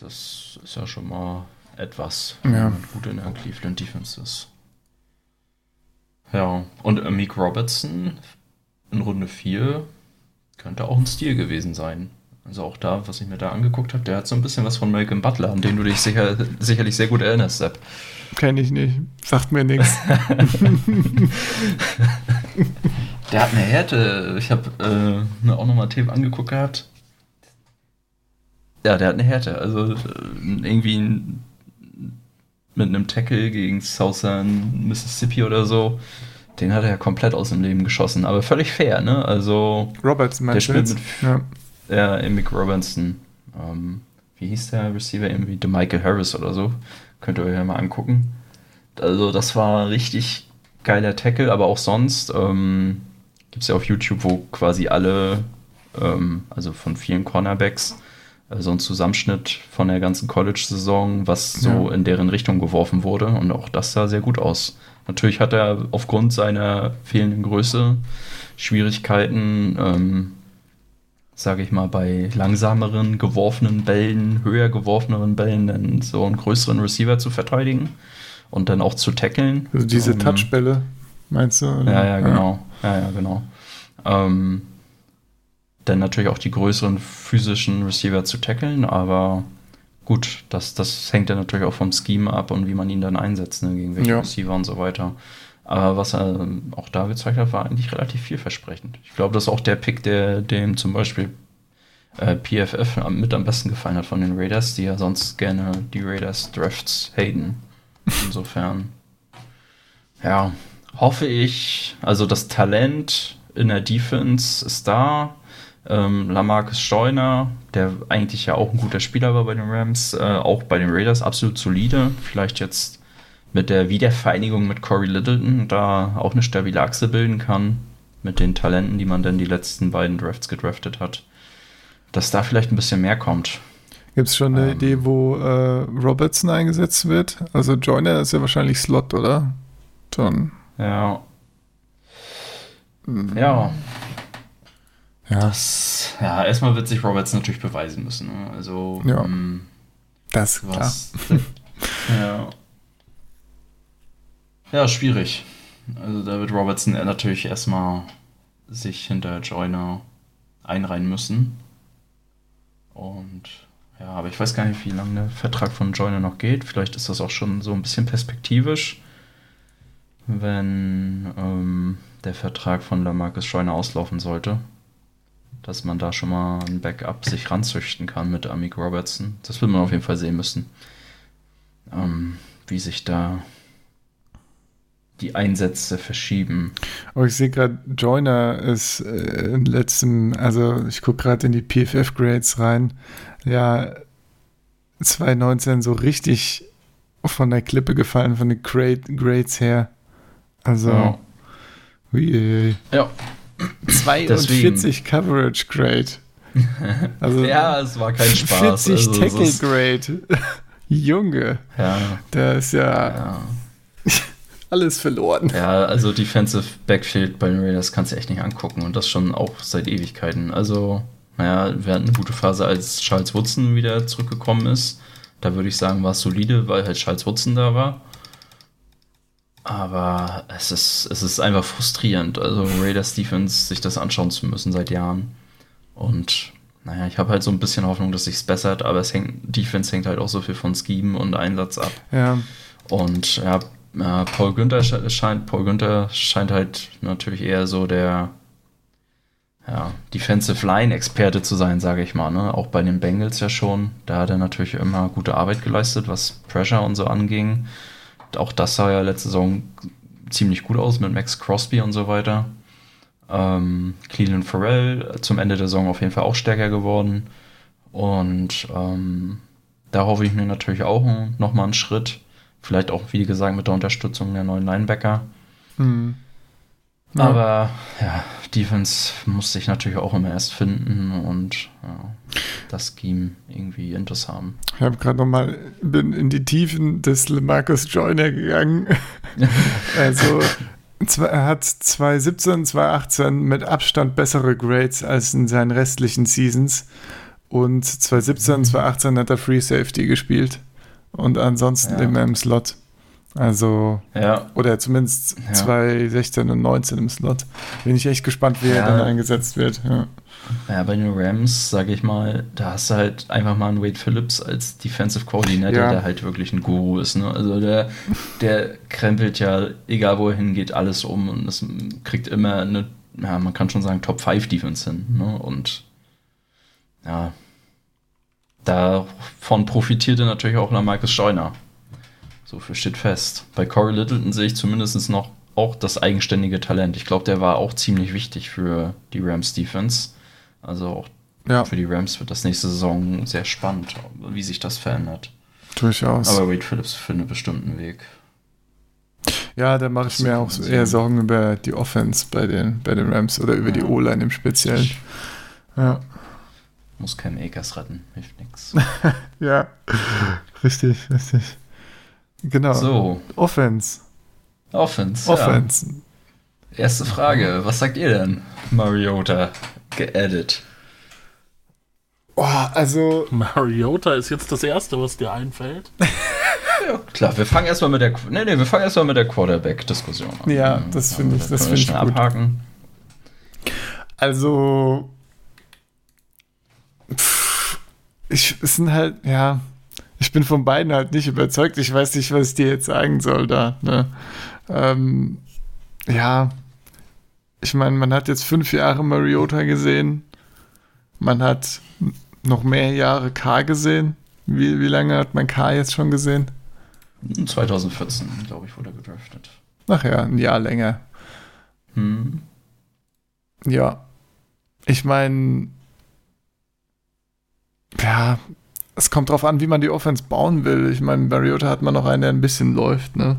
Das ist ja schon mal etwas, Ja. wenn man gut in der Cleveland Defense ist. Ja, und äh, Meek Robertson in Runde 4 könnte auch ein Stil gewesen sein. Also auch da, was ich mir da angeguckt habe, der hat so ein bisschen was von Malcolm Butler, an den du dich sicher, sicherlich sehr gut erinnerst, Sepp. kenne ich nicht, sagt mir nichts. Der hat eine Härte. Ich habe äh, mir auch nochmal Tape angeguckt gehabt. Ja, der hat eine Härte. Also äh, irgendwie ein, mit einem Tackle gegen Southern Mississippi oder so. Den hat er ja komplett aus dem Leben geschossen. Aber völlig fair, ne? Also, Roberts meinst du spielt mit- Ja. ja, Mick Robinson. Ähm, wie hieß der Receiver? Irgendwie der Michael Harris oder so. Könnt ihr euch ja mal angucken. Also, das war richtig geiler Tackle, aber auch sonst ähm, gibt es ja auf YouTube, wo quasi alle, ähm, also von vielen Cornerbacks, so ein Zusammenschnitt von der ganzen College-Saison, was so Ja. in deren Richtung geworfen wurde. Und auch das sah sehr gut aus. Natürlich hat er aufgrund seiner fehlenden Größe Schwierigkeiten, ähm, sage ich mal, bei langsameren geworfenen Bällen, höher geworfeneren Bällen, dann so einen größeren Receiver zu verteidigen und dann auch zu tackeln. Also diese Ähm, Touchbälle, meinst du? oder? Ja, ja, genau. Ja, ja, genau. Ähm, dann natürlich auch die größeren physischen Receiver zu tackeln, aber gut, das, das hängt ja natürlich auch vom Scheme ab und wie man ihn dann einsetzt, ne, gegen welche Ja. Receiver und so weiter. Aber was er ähm, auch da gezeigt hat, war eigentlich relativ vielversprechend. Ich glaube, das ist auch der Pick, der dem zum Beispiel äh, PFF mit am besten gefallen hat von den Raiders, die ja sonst gerne die Raiders Drafts haten. Insofern, ja, hoffe ich, also das Talent in der Defense ist da. Ähm, Lamarcus Steuner, der eigentlich ja auch ein guter Spieler war bei den Rams, äh, auch bei den Raiders absolut solide. Vielleicht jetzt mit der Wiedervereinigung mit Corey Littleton da auch eine stabile Achse bilden kann. Mit den Talenten, die man dann die letzten beiden Drafts gedraftet hat. Dass da vielleicht ein bisschen mehr kommt. Gibt es schon eine Ähm. Idee, wo äh, Robertson eingesetzt wird? Also Joyner ist ja wahrscheinlich Slot, oder? John. Ja, Mhm. ja. Ja, Das, ja, erstmal wird sich Roberts natürlich beweisen müssen. Ne? Also, Ja. ähm, das ist klar. was. ja. Ja, schwierig. Also, da wird Robertson natürlich erstmal sich hinter Joyner einreihen müssen. Und ja, aber ich weiß gar nicht, wie lange der Vertrag von Joyner noch geht. Vielleicht ist das auch schon so ein bisschen perspektivisch, wenn ähm, der Vertrag von Lamarcus Joyner auslaufen sollte. Dass man da schon mal ein Backup sich ranzüchten kann mit Amik Robertson. Das will man auf jeden Fall sehen müssen. Ähm, wie sich da die Einsätze verschieben. Aber ich sehe gerade, Joyner ist äh, in letztem, also ich gucke gerade in die PFF-Grades rein. Ja, 2019 so richtig von der Klippe gefallen, von den Grade, Grades her. Also, Ja. uiuiui. Ja. 42 Coverage Grade. Also ja, es war kein Spaß. 40 Also, Tackle Grade. Junge, Ja, da ist ja, ja. alles verloren. ja, also Defensive Backfield bei den Raiders kannst du echt nicht angucken und das schon auch seit Ewigkeiten. Also, naja, wir hatten eine gute Phase, als Charles Woodson wieder zurückgekommen ist. Da würde ich sagen, war es solide, weil halt Charles Woodson da war. Aber es ist, es ist einfach frustrierend, also Raiders Defense sich das anschauen zu müssen seit Jahren. Und naja, ich habe halt so ein bisschen Hoffnung, dass sich's bessert, aber es hängt, Defense hängt halt auch so viel von Scheme und Einsatz ab. Ja, Und ja, äh, Paul Günther sche- scheint, Paul Günther scheint halt natürlich eher so der ja, Defensive Line-Experte zu sein, sage ich mal. Ne? Auch bei den Bengals ja schon. Da hat er natürlich immer gute Arbeit geleistet, was Pressure und so anging. Auch das sah ja letzte Saison ziemlich gut aus mit Max Crosby und so weiter. Ähm, Cleveland Farrell zum Ende der Saison auf jeden Fall auch stärker geworden. Und ähm, da hoffe ich mir natürlich auch nochmal einen Schritt. Vielleicht auch, wie gesagt, mit der Unterstützung der neuen Linebacker. Mhm. Ja. Aber ja, Defense muss sich natürlich auch immer erst finden und ja, das Scheme irgendwie Intus haben. Ich habe gerade nochmal in die Tiefen des LeMarcus Joyner gegangen. also er hat 2017, 2018 mit Abstand bessere Grades als in seinen restlichen Seasons. Und 2017, 2018 hat er Free Safety gespielt. Und ansonsten ja. immer im Slot. Also, ja. oder zumindest ja. 2016 und 19 im Slot. Bin ich echt gespannt, wie ja. er dann eingesetzt wird. Ja. ja, bei den Rams, sage ich mal, da hast du halt einfach mal einen Wade Phillips als Defensive Coordinator, ja. der halt wirklich ein Guru ist. Ne? Also der, der krempelt ja, egal wo er hingeht, alles um und es kriegt immer eine, ja, man kann schon sagen, Top 5 Defense hin. Ne? Und ja, davon profitierte natürlich auch Marcus Scheuner. So für Shit fest. Bei Corey Littleton sehe ich zumindest noch auch das eigenständige Talent. Ich glaube, der war auch ziemlich wichtig für die Rams Defense. Also auch ja. für die Rams wird das nächste Saison sehr spannend, wie sich das verändert. Durchaus. Aber Wade Phillips für einen bestimmten Weg. Ja, da mache ich mir auch eher Sorgen über die Offense bei den, bei den Rams oder über ja. die O-Line im Speziellen. Ja. Muss Cam Akers retten, hilft nichts. ja, richtig, richtig. Genau. So. Offense. Offense. Offense. Ja. Erste Frage, was sagt ihr denn? Mariota geaddet. Oh, also. Mariota ist jetzt das Erste, was dir einfällt. ja, klar, wir fangen erstmal mit der. Nee, nee, wir fangen erstmal mit der Quarterback-Diskussion an. Ja, das finde ich, das finde ich gut. Abhaken. Also. Pff, ich, es sind halt, ja, ich bin von beiden halt nicht überzeugt. Ich weiß nicht, was ich dir jetzt sagen soll da. Ne? Ähm, ja, ich meine, man hat jetzt fünf Jahre Mariota gesehen. Man hat noch mehr Jahre K gesehen. Wie, wie lange hat man K jetzt schon gesehen? 2014, glaube ich, wurde er gedraftet. Ach ja, ein Jahr länger. Hm. Ja. Ich meine, ja, es kommt drauf an, wie man die Offense bauen will. Ich meine, Mariota hat man noch einen, der ein bisschen läuft, ne?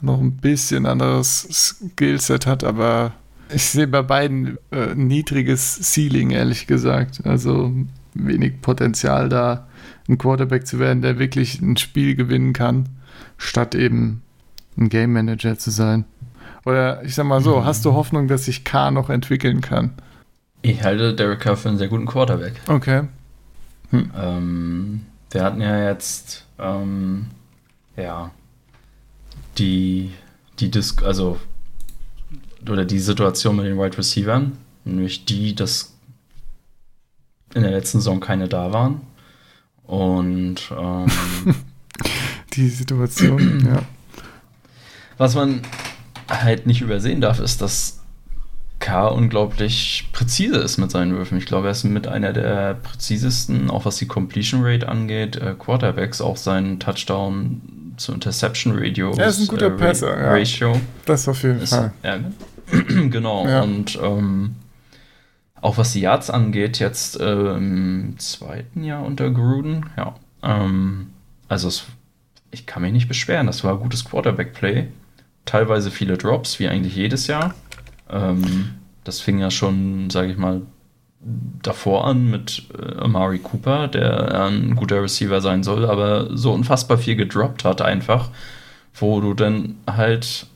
Noch ein bisschen anderes Skillset hat, aber ich sehe bei beiden äh, niedriges Ceiling, ehrlich gesagt. Also wenig Potenzial da, ein Quarterback zu werden, der wirklich ein Spiel gewinnen kann, statt eben ein Game Manager zu sein. Oder ich sag mal so, mhm. hast du Hoffnung, dass sich K noch entwickeln kann? Ich halte Derek Carr für einen sehr guten Quarterback. Okay. Hm. Ähm, wir hatten ja jetzt ähm, ja die die Dis also oder die Situation mit den Wide Receivers, nämlich die, dass in der letzten Saison keine da waren. Und ähm, die Situation, ja. Was man halt nicht übersehen darf, ist, dass K unglaublich präzise ist mit seinen Würfen. Ich glaube, er ist mit einer der präzisesten, auch was die Completion Rate angeht, äh, Quarterbacks, auch sein Touchdown zu Interception Radio. Er ist ein guter äh, Passer, ja. Ratio. Das auf jeden ist, Fall. Ja, genau. Ja. Und ähm, auch was die Yards angeht, jetzt äh, im zweiten Jahr unter Gruden, ja. Ähm, also es, ich kann mich nicht beschweren. Das war gutes Quarterback-Play. Teilweise viele Drops, wie eigentlich jedes Jahr. Ähm, das fing ja schon, sage ich mal, davor an mit äh, Amari Cooper, der ein guter Receiver sein soll, aber so unfassbar viel gedroppt hat einfach, wo du dann halt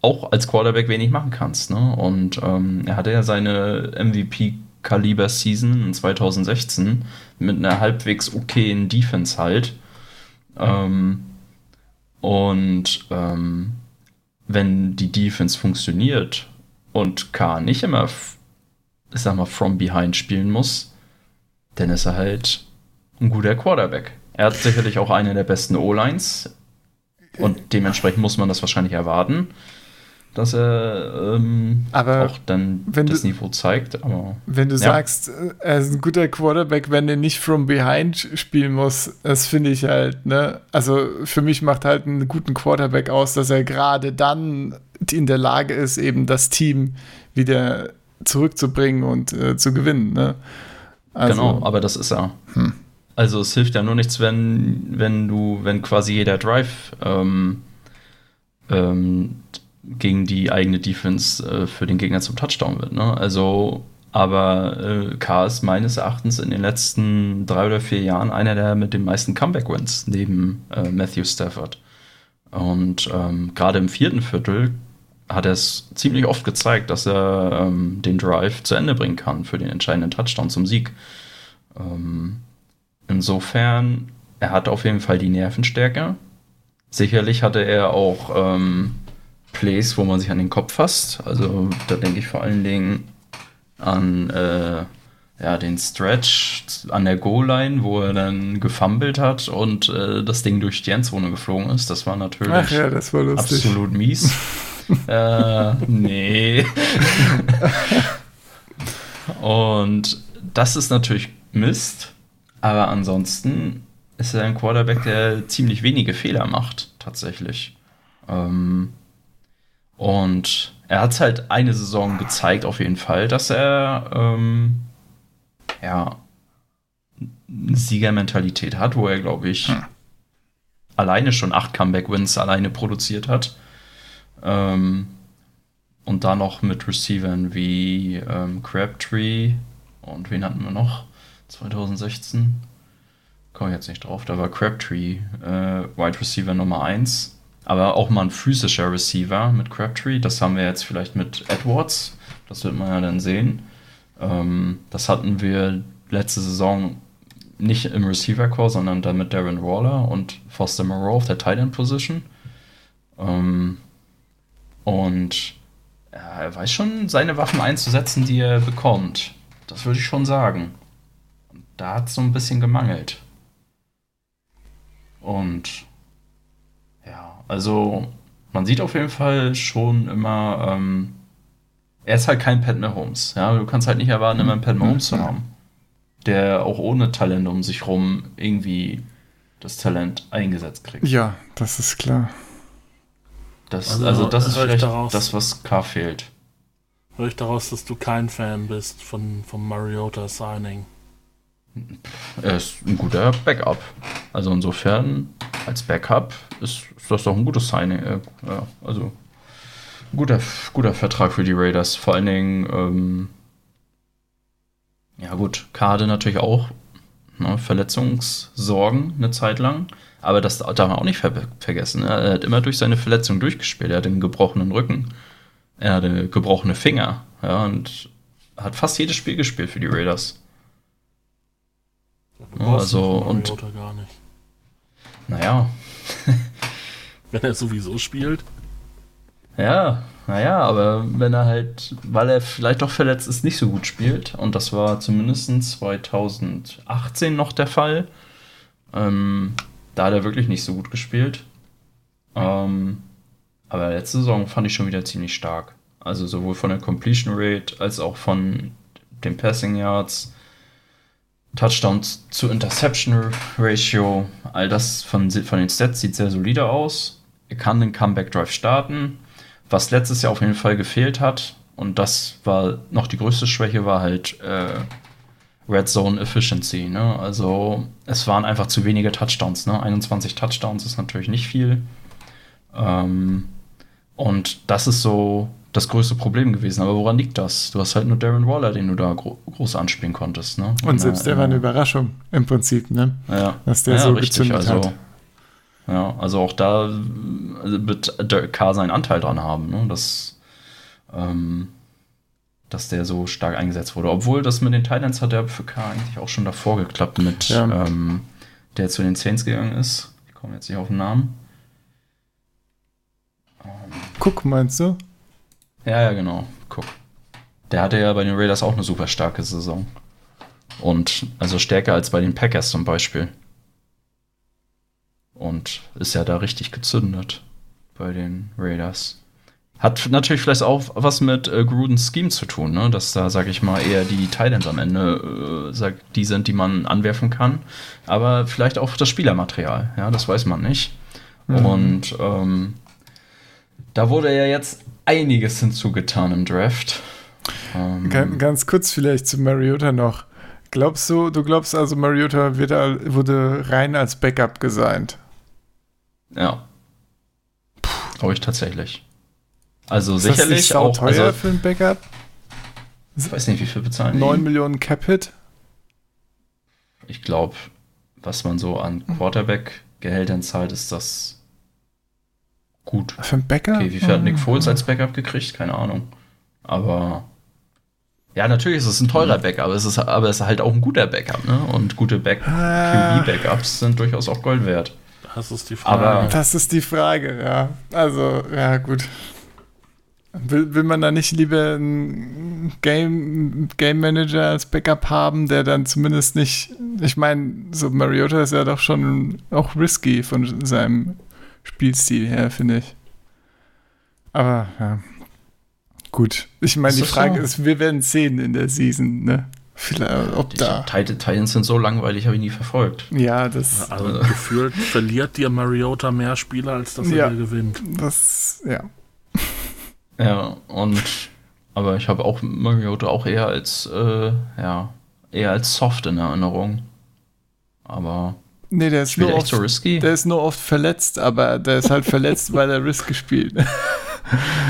auch als Quarterback wenig machen kannst. Ne? Und ähm, er hatte ja seine MVP-Kaliber-Season in 2016 mit einer halbwegs okayen Defense halt. Ähm, und ähm, wenn die Defense funktioniert und K nicht immer, ich sag mal, from behind spielen muss, dann ist er halt ein guter Quarterback. Er hat sicherlich auch eine der besten O-Lines und dementsprechend muss man das wahrscheinlich erwarten dass er ähm, auch dann das du, Niveau zeigt. Aber, wenn du ja. sagst, er ist ein guter Quarterback, wenn er nicht from behind spielen muss, das finde ich halt, ne? Also für mich macht halt einen guten Quarterback aus, dass er gerade dann in der Lage ist, eben das Team wieder zurückzubringen und äh, zu gewinnen. Ne? Also, genau, aber das ist er. Hm. Also es hilft ja nur nichts, wenn, wenn du, wenn quasi jeder Drive ähm, ähm, gegen die eigene Defense äh, für den Gegner zum Touchdown wird. Ne? Also, aber äh, K ist meines Erachtens in den letzten drei oder vier Jahren einer der mit den meisten Comeback-Wins neben äh, Matthew Stafford. Und ähm, gerade im vierten Viertel hat er es ziemlich oft gezeigt, dass er ähm, den Drive zu Ende bringen kann für den entscheidenden Touchdown zum Sieg. Ähm, insofern, er hat auf jeden Fall die Nervenstärke. Sicherlich hatte er auch ähm, Plays, wo man sich an den Kopf fasst. Also da denke ich vor allen Dingen an äh, ja, den Stretch an der Goal-Line, wo er dann gefummelt hat und äh, das Ding durch die Endzone geflogen ist. Das war natürlich ja, das war absolut mies. äh, nee. und das ist natürlich Mist, aber ansonsten ist er ein Quarterback, der ziemlich wenige Fehler macht, tatsächlich. Ähm, und er hat halt eine Saison gezeigt, auf jeden Fall, dass er ähm, ja eine Siegermentalität hat, wo er, glaube ich, hm. alleine schon acht Comeback-Wins alleine produziert hat. Ähm, und dann noch mit Receivern wie ähm, Crabtree und wen hatten wir noch? 2016? Komme ich jetzt nicht drauf. Da war Crabtree äh, Wide Receiver Nummer 1. Aber auch mal ein physischer Receiver mit Crabtree. Das haben wir jetzt vielleicht mit Edwards. Das wird man ja dann sehen. Ähm, das hatten wir letzte Saison nicht im Receiver Core, sondern dann mit Darren Waller und Foster Moreau auf der Tight End Position. Ähm, und er weiß schon, seine Waffen einzusetzen, die er bekommt. Das würde ich schon sagen. Da hat es so ein bisschen gemangelt. Und also man sieht auf jeden Fall schon immer, ähm, er ist halt kein Pat Mahomes. Ja, du kannst halt nicht erwarten, immer einen Pat Mahomes zu haben, der auch ohne Talent um sich rum irgendwie das Talent eingesetzt kriegt. Ja, das ist klar. Das, also, also das ist vielleicht daraus, das, was K fehlt. Höre ich daraus, dass du kein Fan bist von, vom Mariota Signing? Er ist ein guter Backup. Also insofern, als Backup ist, ist das doch ein gutes Signing. Äh, ja, also guter, guter Vertrag für die Raiders. Vor allen Dingen, ähm, ja gut, Kade natürlich auch ne, Verletzungssorgen eine Zeit lang. Aber das darf man auch nicht ver vergessen. Ne? Er hat immer durch seine Verletzung durchgespielt. Er hat einen gebrochenen Rücken. Er hatte gebrochene Finger. Ja, und hat fast jedes Spiel gespielt für die Raiders. Ja, also, und. Gar nicht. Naja. wenn er sowieso spielt. Ja, naja, aber wenn er halt, weil er vielleicht doch verletzt ist, nicht so gut spielt, und das war zumindest 2018 noch der Fall, ähm, da hat er wirklich nicht so gut gespielt. Ähm, aber letzte Saison fand ich schon wieder ziemlich stark. Also sowohl von der Completion Rate als auch von den Passing Yards, Touchdowns zu Interception Ratio, all das von, von den Stats sieht sehr solide aus. Er kann den Comeback Drive starten. Was letztes Jahr auf jeden Fall gefehlt hat, und das war noch die größte Schwäche, war halt äh, Red Zone Efficiency. Ne? Also es waren einfach zu wenige Touchdowns. Ne? 21 Touchdowns ist natürlich nicht viel. Ähm, und das ist so das größte Problem gewesen. Aber woran liegt das? Du hast halt nur Darren Waller, den du da gro groß anspielen konntest. Ne? Und selbst der, der war eine Überraschung im Prinzip, ne? Ja. Dass der ja, so richtig, gezündet also, hat. Ja, also auch da wird K seinen Anteil dran haben. Ne? Das ähm, dass der so stark eingesetzt wurde. Obwohl das mit den Titans hat er für K eigentlich auch schon davor geklappt mit ja. ähm, der zu den Saints gegangen ist. Ich komme jetzt nicht auf den Namen. Guck, meinst du? Ja, ja, genau. Guck. Der hatte ja bei den Raiders auch eine super starke Saison. Und also stärker als bei den Packers zum Beispiel. Und ist ja da richtig gezündet bei den Raiders. Hat natürlich vielleicht auch was mit äh, Grudens Scheme zu tun, ne? dass da, sag ich mal, eher die Titans am Ende äh, sag, die sind, die man anwerfen kann. Aber vielleicht auch das Spielermaterial, ja, das weiß man nicht. Mhm. Und ähm, da wurde ja jetzt einiges hinzugetan im Draft. Ähm, ganz, ganz kurz vielleicht zu Mariota noch. Glaubst du, du glaubst also, Mariota wird, wurde rein als Backup gesigned? Ja. Glaube ich tatsächlich. Also ist sicherlich das auch. teuer also, für ein Backup? Ich weiß nicht, wie viel bezahlen 9 die? Millionen Cap-Hit? Ich glaube, was man so an Quarterback-Gehältern zahlt, ist das gut. Für ein Backup? Okay, wie viel hat Nick Foles als Backup gekriegt? Keine Ahnung. Aber ja, natürlich ist es ein teurer Backup, aber es ist, aber es ist halt auch ein guter Backup, ne? Und gute Back ah. QB-Backups sind durchaus auch Gold wert. Das ist die Frage. Aber das ist die Frage, ja. Also, ja, gut. Will, will man da nicht lieber einen Game, Game Manager als Backup haben, der dann zumindest nicht. Ich meine, so Mariota ist ja doch schon auch risky von seinem Spielstil her, finde ich. Aber ja. Gut. Ich meine, die Frage so? ist, wir werden sehen in der Season, ne? Vielleicht, ob die da. Titans sind so langweilig, habe ich nie verfolgt. Ja, das. Also, also gefühlt verliert dir Mariota mehr Spieler, als dass er gewinnt. Das, ja. Ja, und. Aber ich habe auch Mariota auch eher als, äh, ja, eher als soft in Erinnerung. Aber. Nee, der ist nur oft, so risky. Der ist nur oft verletzt, aber der ist halt verletzt, weil er Risk gespielt.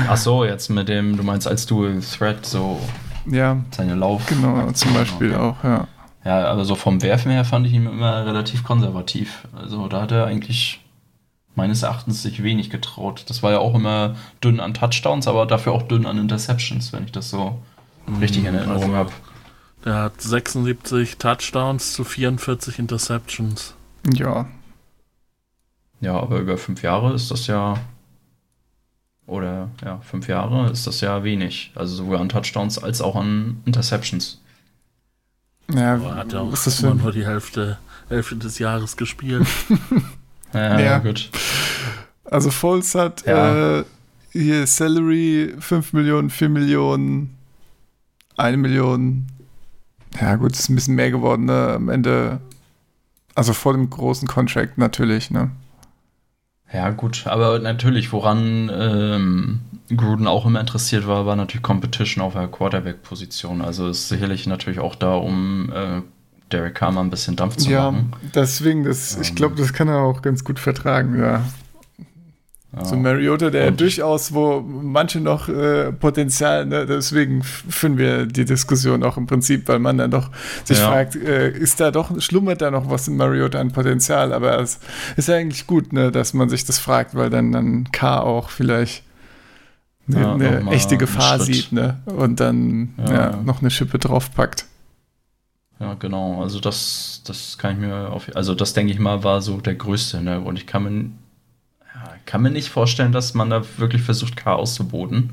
Ach so, jetzt mit dem, du meinst als Dual Threat so ja, seine Lauf. Genau, zum Beispiel okay. auch, ja. Ja, aber so vom Werfen her fand ich ihn immer relativ konservativ. Also da hat er eigentlich meines Erachtens sich wenig getraut. Das war ja auch immer dünn an Touchdowns, aber dafür auch dünn an Interceptions, wenn ich das so richtig in Erinnerung also, habe. Der hat 76 Touchdowns zu 44 Interceptions. Ja. Ja, aber über fünf Jahre ist das ja oder ja, fünf Jahre ist das ja wenig. Also sowohl an Touchdowns als auch an Interceptions. Ja, Aber hat ja auch ist das immer nur die Hälfte, Hälfte des Jahres gespielt. ja, ja, gut. Also Foles hat ja. äh, hier Salary 5 Millionen, 4 Millionen, 1 Million. Ja, gut, ist ein bisschen mehr geworden, ne? Am Ende. Also vor dem großen Contract natürlich, ne? Ja, gut, aber natürlich, woran ähm, Gruden auch immer interessiert war, war natürlich Competition auf der Quarterback-Position. Also ist sicherlich natürlich auch da, um äh, Derek Carr mal ein bisschen Dampf zu ja, machen. Ja, deswegen, das, ähm, ich glaube, das kann er auch ganz gut vertragen, ja. Ja. So Mariota, der und durchaus, wo manche noch äh, Potenzial, ne, deswegen führen wir die Diskussion auch im Prinzip, weil man dann doch sich ja. fragt, äh, ist da doch, schlummert da noch was in Mariota an Potenzial? Aber es ist ja eigentlich gut, ne, dass man sich das fragt, weil dann, dann K auch vielleicht eine, ja, eine echte Gefahr sieht, ne? Und dann ja. noch eine Schippe draufpackt. Ja, genau. Also das, das kann ich mir auf, also das denke ich mal war so der größte, ne? Und ich kann mir kann mir nicht vorstellen, dass man da wirklich versucht, Chaos zu boten.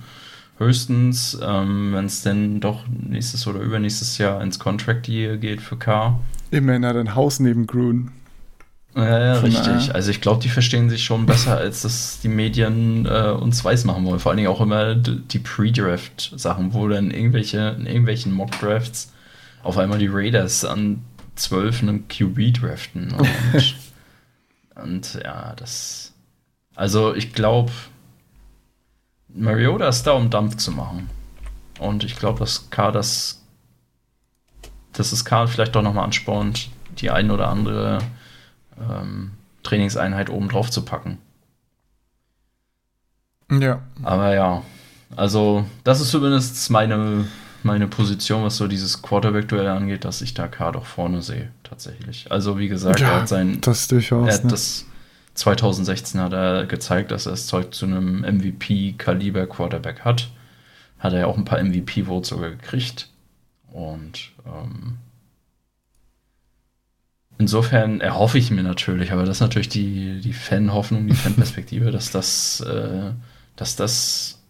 Höchstens, ähm, wenn es denn doch nächstes oder übernächstes Jahr ins Contract Year geht für K. Immerhin hat ein Haus neben Grun. Ja, ja richtig. Also ich glaube, die verstehen sich schon besser, als das die Medien äh, uns weiß machen wollen. Vor allen Dingen auch immer die Pre-Draft-Sachen, wo dann irgendwelche, in irgendwelchen Mock-Drafts auf einmal die Raiders an 12 einen QB draften. Und, und ja, das also ich glaube, Mariota ist da, um Dampf zu machen. Und ich glaube, dass K das, dass es K vielleicht doch nochmal anspornt, die ein oder andere ähm, Trainingseinheit oben drauf zu packen. Ja. Aber ja, also das ist zumindest meine, meine Position, was so dieses Quarterback-Duell angeht, dass ich da K doch vorne sehe, tatsächlich. Also wie gesagt, ja, er hat sein. Das durchaus. Er hat ne? das 2016 hat er gezeigt, dass er das Zeug zu einem MVP-Kaliber-Quarterback hat. Hat er ja auch ein paar MVP-Votes sogar gekriegt. Und ähm, insofern erhoffe ich mir natürlich, aber das ist natürlich die, die Fan-Hoffnung, die Fan-Perspektive, dass das, äh, dass das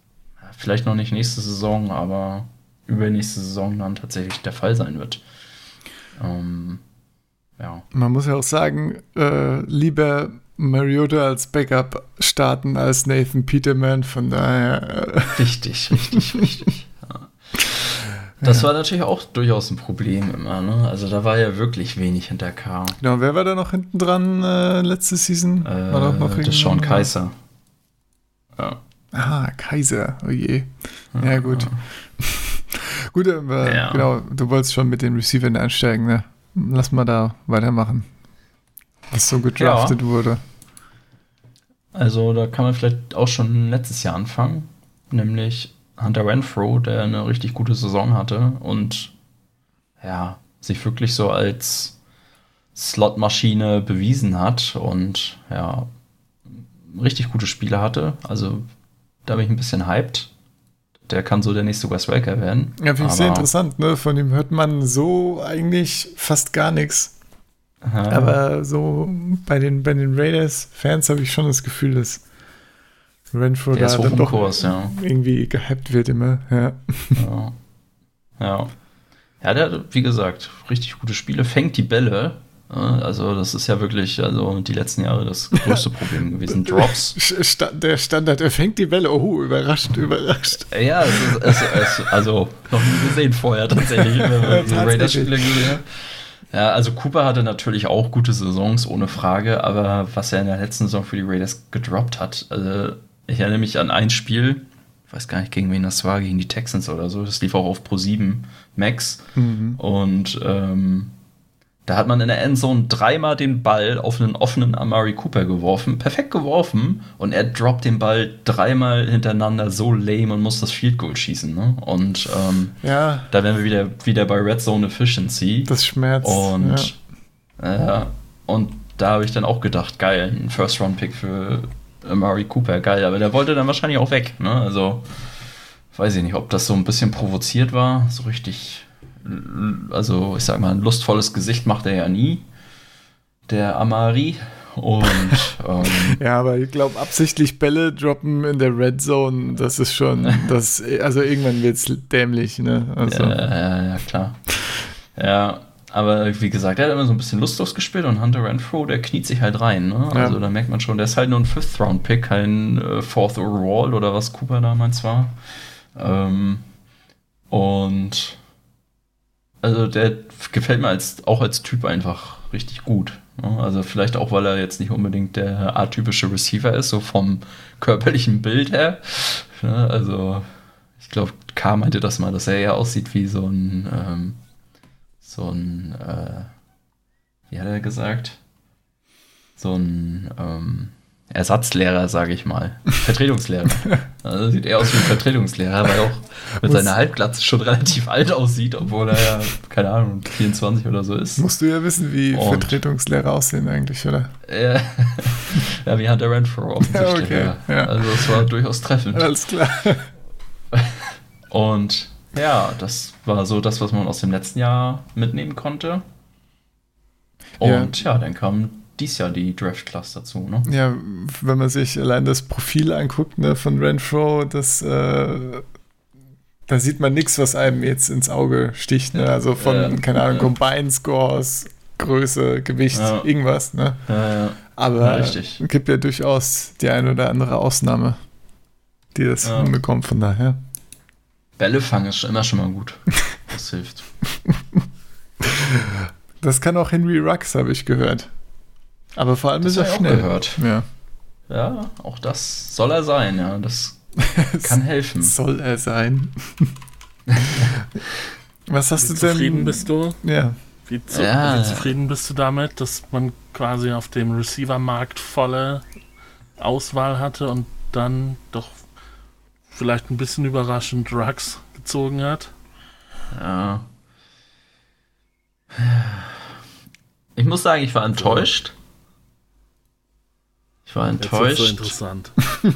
vielleicht noch nicht nächste Saison, aber übernächste Saison dann tatsächlich der Fall sein wird. Ähm, ja. Man muss ja auch sagen, äh, lieber Mariota als Backup starten als Nathan Peterman, von daher. Äh, richtig, richtig, richtig. Ja. Das ja. war natürlich auch durchaus ein Problem immer, ne? Also da war ja wirklich wenig hinter K. Genau, wer war da noch hinten dran äh, letzte Season? Äh, war doch noch das Sean Kaiser. Ja. Ah, Kaiser, oh je. Ja, gut. gut, aber ja. genau, du wolltest schon mit den Receivern einsteigen, ne? Lass mal da weitermachen. Was so gedraftet ja. wurde. Also, da kann man vielleicht auch schon letztes Jahr anfangen. Nämlich Hunter Renfro, der eine richtig gute Saison hatte und ja, sich wirklich so als Slotmaschine bewiesen hat und ja, richtig gute Spiele hatte. Also da bin ich ein bisschen hyped. Der kann so der nächste Wes Welker werden. Ja, finde ich sehr interessant, ne? Von dem hört man so eigentlich fast gar nichts. Aha. Aber so bei den, bei den Raiders-Fans habe ich schon das Gefühl, dass Renfro da dann doch Kurs, ja. irgendwie gehypt wird immer. Ja. ja. Ja. Ja, der hat, wie gesagt, richtig gute Spiele, fängt die Bälle. Also, das ist ja wirklich, also die letzten Jahre das größte Problem gewesen. Drops. Der Standard, er fängt die Bälle. Oh, überrascht, überrascht. Ja, es ist, es, es, also noch nie gesehen vorher tatsächlich, wenn man diese Raiders-Spiele gesehen hat. Ja, also Cooper hatte natürlich auch gute Saisons, ohne Frage, aber was er in der letzten Saison für die Raiders gedroppt hat, also ich erinnere mich an ein Spiel, ich weiß gar nicht, gegen wen das war, gegen die Texans oder so. Das lief auch auf Pro 7 Max. Mhm. Und ähm, da hat man in der Endzone dreimal den Ball auf einen offenen Amari Cooper geworfen. Perfekt geworfen. Und er droppt den Ball dreimal hintereinander so lame und muss das Field Goal schießen. Ne? Und ähm, ja. da wären wir wieder, wieder bei Red Zone Efficiency. Das schmerzt. Und, ja. äh, und da habe ich dann auch gedacht, geil, ein First-Round-Pick für Amari Cooper, geil. Aber der wollte dann wahrscheinlich auch weg. Ne? Also weiß ich nicht, ob das so ein bisschen provoziert war. So richtig, also ich sag mal, ein lustvolles Gesicht macht er ja nie. Der Amari. Und ähm, ja, aber ich glaube, absichtlich Bälle droppen in der Red Zone, das ist schon, das, also irgendwann wird es dämlich, ne? Also. Ja, ja, ja, klar. Ja, aber wie gesagt, er hat immer so ein bisschen lustlos gespielt und Hunter Renfro, der kniet sich halt rein. Ne? Ja. Also da merkt man schon, der ist halt nur ein Fifth-Round-Pick, kein äh, Fourth Overall oder was Cooper damals war. Ähm, und also der gefällt mir als, auch als Typ einfach richtig gut. Ne? Also vielleicht auch, weil er jetzt nicht unbedingt der atypische Receiver ist, so vom körperlichen Bild her. Ne? Also ich glaube, K meinte das mal, dass er eher aussieht wie so ein ähm, so ein, äh, wie hat er gesagt? So ein ähm, Ersatzlehrer, sage ich mal. Vertretungslehrer. also sieht eher aus wie ein Vertretungslehrer, weil er auch mit seiner Halbglatze schon relativ alt aussieht, obwohl er ja, keine Ahnung, 24 oder so ist. Musst du ja wissen, wie Und, Vertretungslehrer aussehen eigentlich, oder? Ja, ja wie Hunter Renfro offensichtlich. Ja, okay, ja. Also es war durchaus treffend. Alles klar. Und ja, das war so das, was man aus dem letzten Jahr mitnehmen konnte. Und ja, ja dann kam dies Jahr die Draft-Class dazu. Ne? Ja, wenn man sich allein das Profil anguckt ne, von Renfro, das, äh, da sieht man nichts, was einem jetzt ins Auge sticht. Ne? Also von, äh, keine Ahnung, äh, Combine-Scores, Größe, Gewicht, ja. irgendwas. Ne? Ja, Aber es gibt ja durchaus die eine oder andere Ausnahme, die das hinbekommt, von daher. Bälle fangen ist immer schon mal gut. Das hilft. Das kann auch Henry Rux, habe ich gehört. Aber vor allem das ist er schnell. Gehört. Ja. ja, auch das soll er sein, ja. Das kann helfen. Soll er sein. Was hast wie du denn? Zufrieden bist du? Ja. Wie, zu, ja. wie zufrieden bist du damit, dass man quasi auf dem Receiver-Markt volle Auswahl hatte und dann doch vielleicht ein bisschen überraschend Drugs gezogen hat. Ja. Ich muss sagen, ich war enttäuscht. Ich war enttäuscht. Jetzt so interessant.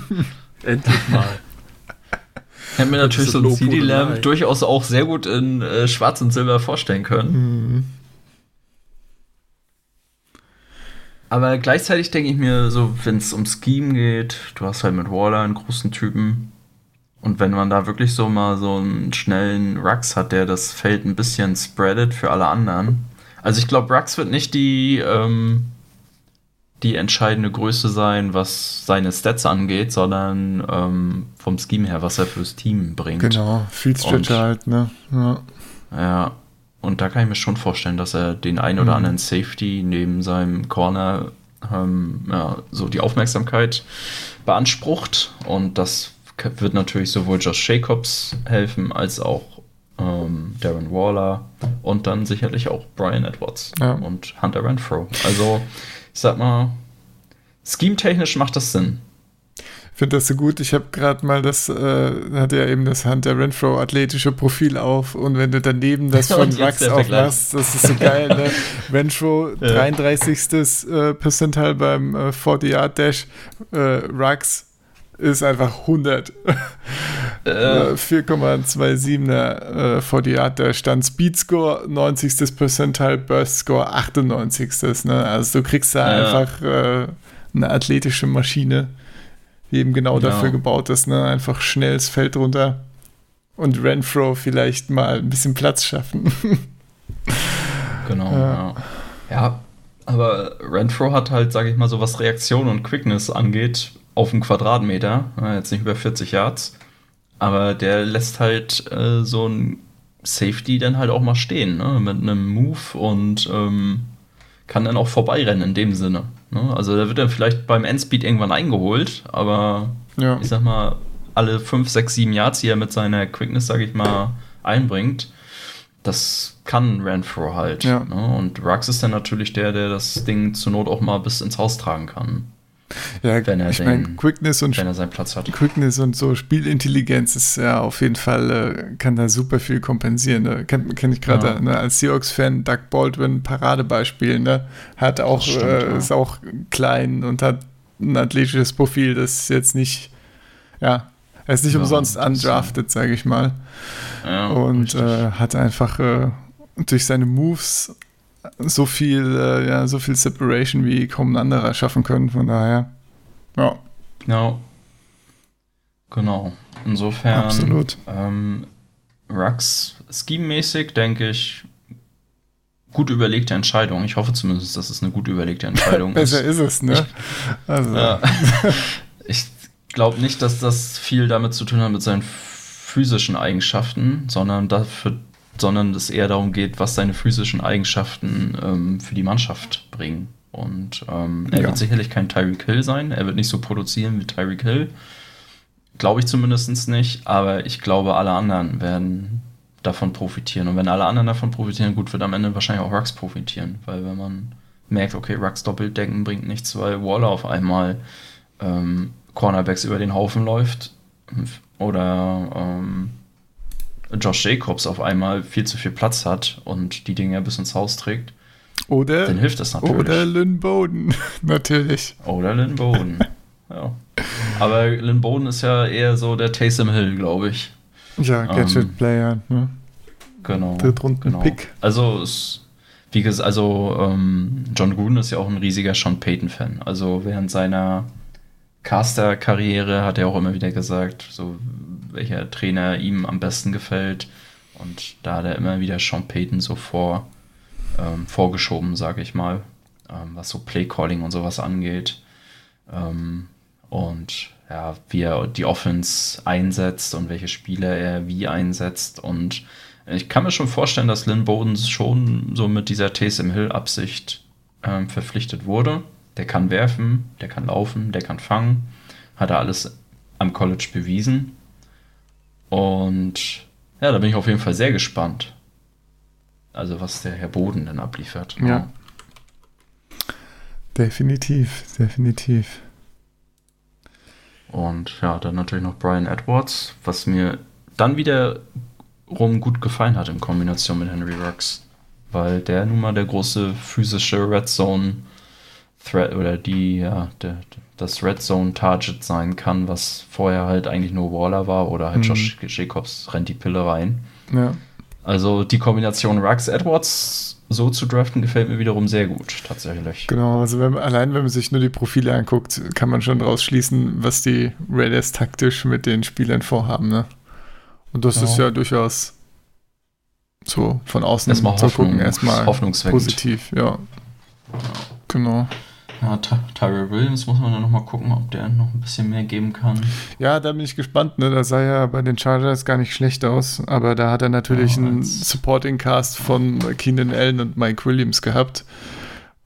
Endlich mal. Ich hätte mir natürlich so ein CD-Lamp durchaus auch sehr gut in äh, Schwarz und Silber vorstellen können. Mhm. Aber gleichzeitig denke ich mir so, wenn es um Scheme geht, du hast halt mit Waller einen großen Typen, und wenn man da wirklich so mal so einen schnellen Rux hat, der das Feld ein bisschen spreadet für alle anderen. Also ich glaube, Rux wird nicht die, ähm, die entscheidende Größe sein, was seine Stats angeht, sondern ähm, vom Scheme her, was er fürs Team bringt. Genau, Field Stretcher halt, ne? Ja. ja. Und da kann ich mir schon vorstellen, dass er den ein oder mhm. anderen Safety neben seinem Corner ähm, ja, so die Aufmerksamkeit beansprucht und das wird natürlich sowohl Josh Jacobs helfen als auch ähm, Darren Waller und dann sicherlich auch Brian Edwards ja. und Hunter Renfro. Also, ich sag mal, scheme-technisch macht das Sinn. Ich finde das so gut. Ich habe gerade mal das, äh, hat ja eben das Hunter Renfro athletische Profil auf und wenn du daneben das von Rux aufmachst, das ist so geil. Ne? Renfro, ja. 33. Äh, Percentile beim äh, 40-Yard-Dash, äh, Rux ist einfach 100. Äh. 4,27er äh, 40 Yard, da stand Speed Score 90. Percentile, Burst Score 98. Ne? Also du kriegst da ja. einfach äh, eine athletische Maschine, die eben genau ja. dafür gebaut ist. Ne? Einfach schnell das Feld runter und Renfro vielleicht mal ein bisschen Platz schaffen. genau, ja. ja. aber Renfro hat halt, sage ich mal, so was Reaktion und Quickness angeht, auf einen Quadratmeter, jetzt nicht über 40 Yards, aber der lässt halt äh, so ein Safety dann halt auch mal stehen, ne? mit einem Move und ähm, kann dann auch vorbeirennen in dem Sinne. Ne? Also da wird dann vielleicht beim Endspeed irgendwann eingeholt, aber ja. ich sag mal, alle 5, 6, 7 Yards, die er mit seiner Quickness, sag ich mal, einbringt, das kann Renfro halt. Ja. Ne? Und Rux ist dann natürlich der, der das Ding zur Not auch mal bis ins Haus tragen kann. Ja, wenn er ich meine, Quickness und wenn er seinen Platz hat. Quickness und so Spielintelligenz ist ja auf jeden Fall, äh, kann da super viel kompensieren. Ne? Kennt kenn ich gerade ja. ne? als Seahawks-Fan, Doug Baldwin, Paradebeispiel, ne? Hat auch, stimmt, äh, ja. ist auch klein und hat ein athletisches Profil, das ist jetzt nicht, ja, er ist nicht ja, umsonst undrafted, sage ich mal. Und äh, hat einfach äh, durch seine Moves so viel, äh, ja, so viel Separation wie kaum ein anderer schaffen können. Von daher, ja. Genau. Genau. Insofern. Absolut. Ähm, Rux, scheme-mäßig, denke ich, gut überlegte Entscheidung. Ich hoffe zumindest, dass es eine gut überlegte Entscheidung Besser ist. Besser ist es, ne? Ich, also. ja. ich glaube nicht, dass das viel damit zu tun hat mit seinen physischen Eigenschaften, sondern dafür sondern es eher darum geht, was seine physischen Eigenschaften ähm, für die Mannschaft bringen. Und ähm, er ja. wird sicherlich kein Tyreek Hill sein. Er wird nicht so produzieren wie Tyreek Hill. Glaube ich zumindest nicht. Aber ich glaube, alle anderen werden davon profitieren. Und wenn alle anderen davon profitieren, gut, wird am Ende wahrscheinlich auch Rux profitieren. Weil wenn man merkt, okay, Rux Doppeldecken bringt nichts, weil Waller auf einmal ähm, Cornerbacks über den Haufen läuft oder ähm, Josh Jacobs auf einmal viel zu viel Platz hat und die Dinge bis ins Haus trägt, oder, dann hilft das natürlich. Oder Lynn Bowden, natürlich. Oder Lynn Bowden, ja. Aber Lynn Bowden ist ja eher so der Taysom Hill, glaube ich. Ja, Gadget-Player, ähm, ne? Genau. Drittrunden-Pick. Genau. Also, es, wie gesagt, also ähm, John Gruden ist ja auch ein riesiger Sean Payton-Fan. Also während seiner Caster-Karriere hat er auch immer wieder gesagt, so welcher Trainer ihm am besten gefällt. Und da hat er immer wieder Sean Payton so vor, ähm, vorgeschoben, sage ich mal, ähm, was so Playcalling und sowas angeht. Ähm, und ja, wie er die Offense einsetzt und welche Spieler er wie einsetzt. Und ich kann mir schon vorstellen, dass Lynn Bowden schon so mit dieser Taysom Hill-Absicht ähm, verpflichtet wurde. Der kann werfen, der kann laufen, der kann fangen. Hat er alles am College bewiesen. Und ja, da bin ich auf jeden Fall sehr gespannt. Also, was der Herr Boden dann abliefert. Ja. Definitiv, definitiv. Und ja, dann natürlich noch Brian Edwards, was mir dann wiederum gut gefallen hat in Kombination mit Henry Rux. Weil der nun mal der große physische Red Zone Threat oder die, ja, der, das Red Zone Target sein kann, was vorher halt eigentlich nur Waller war oder halt mhm. Josh Jacobs rennt die Pille rein. Ja. Also die Kombination Rux Edwards so zu draften gefällt mir wiederum sehr gut, tatsächlich. Genau, also wenn, allein wenn man sich nur die Profile anguckt, kann man schon daraus schließen, was die Raiders taktisch mit den Spielern vorhaben. Ne? Und das ja. ist ja durchaus so von außen erstmal zu gucken, erstmal positiv, ja. Genau. Ja, Tyrell Williams muss man dann nochmal gucken, ob der noch ein bisschen mehr geben kann. Ja, da bin ich gespannt. Ne? Da sah ja bei den Chargers gar nicht schlecht aus. Aber da hat er natürlich ja, einen Supporting Cast von Keenan Allen und Mike Williams gehabt.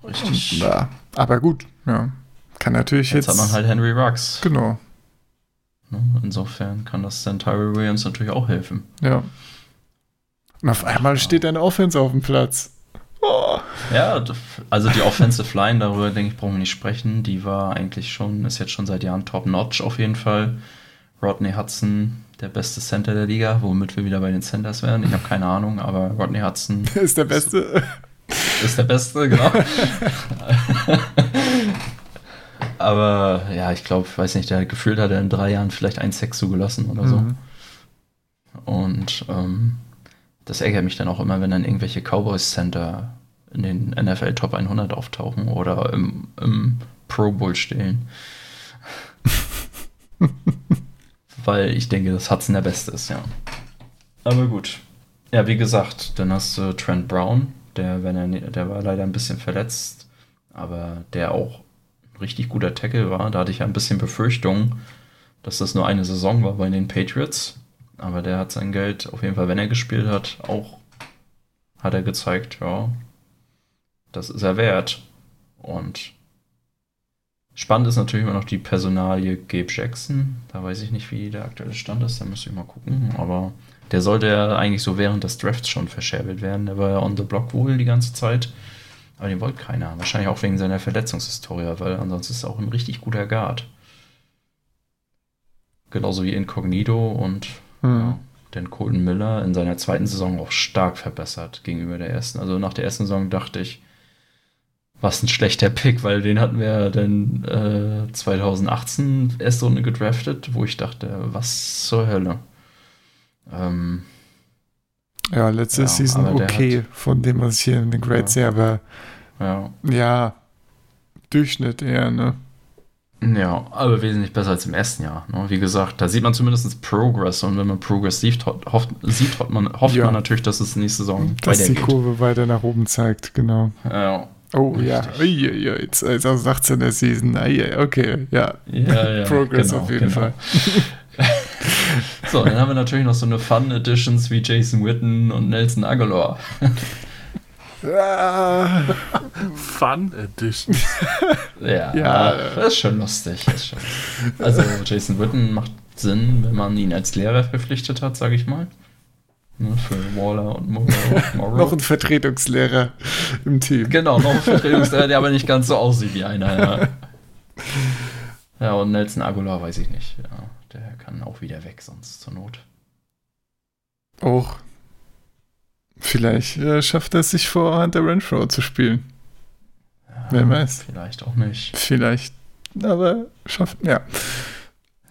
Richtig. Ja, aber gut, ja. Kann natürlich jetzt. Jetzt hat man halt Henry Rux. Genau. Ne? Insofern kann das dann Tyrell Williams natürlich auch helfen. Ja. Und auf einmal steht eine Offense auf dem Platz. Oh. Ja, also die Offensive Line, darüber denke ich, brauchen wir nicht sprechen. Die war eigentlich schon, ist jetzt schon seit Jahren top-notch auf jeden Fall. Rodney Hudson, der beste Center der Liga, womit wir wieder bei den Centers wären. Ich habe keine Ahnung, aber Rodney Hudson ist der Beste. Ist, ist der Beste, genau. aber ja, ich glaube, weiß nicht, der gefühlt hat er in drei Jahren vielleicht ein Sex zugelassen oder so. Mhm. Und ähm, das ärgert mich dann auch immer, wenn dann irgendwelche Cowboys Center in den NFL Top 100 auftauchen oder im, im Pro Bowl stehen. Weil ich denke, dass Hudson der Beste ist, ja. Aber gut. Ja, wie gesagt, dann hast du Trent Brown, der, wenn er, der war leider ein bisschen verletzt, aber der auch ein richtig guter Tackle war. Da hatte ich ja ein bisschen Befürchtung, dass das nur eine Saison war bei den Patriots. Aber der hat sein Geld, auf jeden Fall, wenn er gespielt hat, auch hat er gezeigt, ja, das ist er wert. Und spannend ist natürlich immer noch die Personalie Gabe Jackson. Da weiß ich nicht, wie der aktuelle Stand ist, da müsste ich mal gucken. Aber der sollte ja eigentlich so während des Drafts schon verscherbelt werden. Der war ja on the block wohl die ganze Zeit. Aber den wollte keiner. Wahrscheinlich auch wegen seiner Verletzungshistorie, weil ansonsten ist er auch ein richtig guter Guard. Genauso wie Incognito und Mhm. Ja, denn Colton Miller in seiner zweiten Saison auch stark verbessert gegenüber der ersten. Also nach der ersten Saison dachte ich, was ein schlechter Pick, weil den hatten wir dann äh, 2018 erste Runde gedraftet, wo ich dachte, was zur Hölle. Ähm, ja, letzte ja, Season okay, hat, von dem, was ich hier in den Grades ja. sehe, aber ja. ja, Durchschnitt eher, ne? Ja, aber wesentlich besser als im ersten Jahr. Ne? Wie gesagt, da sieht man zumindest Progress und wenn man Progress sieht, hofft, sieht, hofft, man, hofft ja. man natürlich, dass es nächste Saison Dass die Kurve weiter nach oben zeigt, genau. Ja. Oh richtig. ja, Uiuiui, jetzt 2018 der Season, okay, ja. ja, ja Progress genau, auf jeden genau. Fall. so, dann haben wir natürlich noch so eine Fun Editions wie Jason Witten und Nelson Aguilar. Fun Edition. ja, ja, das ist schon lustig. Ist schon Also Jason Witten macht Sinn, wenn man ihn als Lehrer verpflichtet hat, sage ich mal. Ne, für Waller und Morrow. noch ein Vertretungslehrer im Team. Genau, noch ein Vertretungslehrer, der aber nicht ganz so aussieht wie einer. Ja, ja und Nelson Aguilar weiß ich nicht. Ja, der kann auch wieder weg, sonst zur Not. Auch Vielleicht äh, schafft er es sich vor Hunter Renfro zu spielen. Ja, Wer weiß. Vielleicht auch nicht. Vielleicht, aber schafft, ja.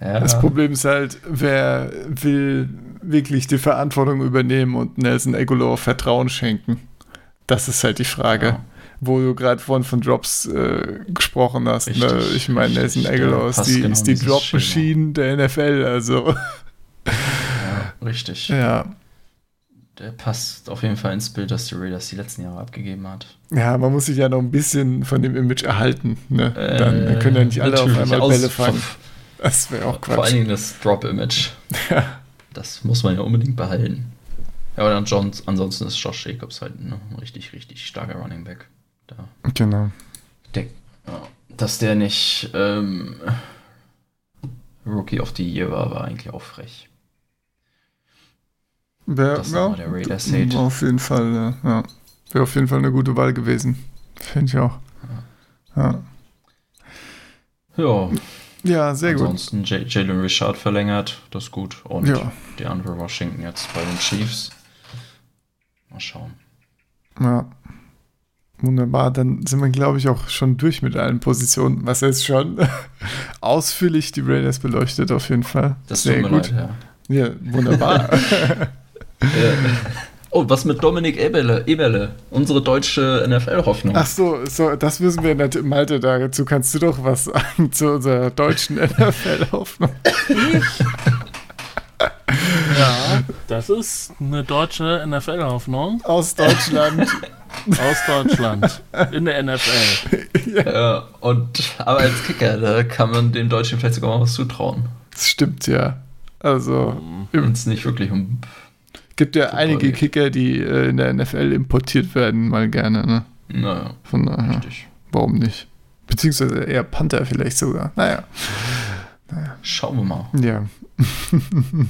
Ja. Das Problem ist halt, wer will wirklich die Verantwortung übernehmen und Nelson Aguilar Vertrauen schenken? Das ist halt die Frage. Ja. Wo du gerade vorhin von Drops äh, gesprochen hast. Ne? Richtig, ne? Ich meine, Nelson Aguilar ist die, genau die Drop-Machine der NFL, also. Ja, richtig. Ja der passt auf jeden Fall ins Bild, das die Raiders die letzten Jahre abgegeben hat. Ja, man muss sich ja noch ein bisschen von dem Image erhalten. Ne? Äh, Dann können ja nicht alle auf einmal Bälle fangen. Das wäre auch Quatsch. Vor allen Dingen das Drop-Image. Ja. Das muss man ja unbedingt behalten. Ja, aber dann Johns, ansonsten ist Josh Jacobs halt ne, ein richtig, richtig starker Running Back. Da. Genau. Der, dass der nicht ähm, Rookie of the Year war, war eigentlich auch frech. Wär, das ja, der Raiders Hate. Auf jeden Fall, ja. Wäre auf jeden Fall eine gute Wahl gewesen. Finde ich auch. Ja. Ja. Ja, sehr Ansonsten gut. Ansonsten Jalen Richard verlängert, das ist gut. Und ja. die andere Washington jetzt bei den Chiefs. Mal schauen. Ja. Wunderbar, dann sind wir, glaube ich, auch schon durch mit allen Positionen, was jetzt schon ausführlich die Raiders beleuchtet, auf jeden Fall. Das Sehr gut. Leid, ja. ja, wunderbar. Oh, was mit Dominik Eberle, Eberle unsere deutsche NFL-Hoffnung? Ach so, so, das wissen wir natürlich. Malte, dazu kannst du doch was sagen zu unserer deutschen NFL-Hoffnung. ja, das ist eine deutsche NFL-Hoffnung. Aus Deutschland. Aus Deutschland. In der NFL. Ja. ja, und, aber als Kicker, da kann man dem Deutschen vielleicht sogar mal was zutrauen. Das stimmt, ja. Also. Wenn es nicht wirklich um gibt ja einige Kicker, die äh, in der NFL importiert werden, mal gerne. Ne? Naja. Von daher, richtig. warum nicht? Beziehungsweise eher Panther vielleicht sogar. Naja. naja. schauen wir mal. Ja.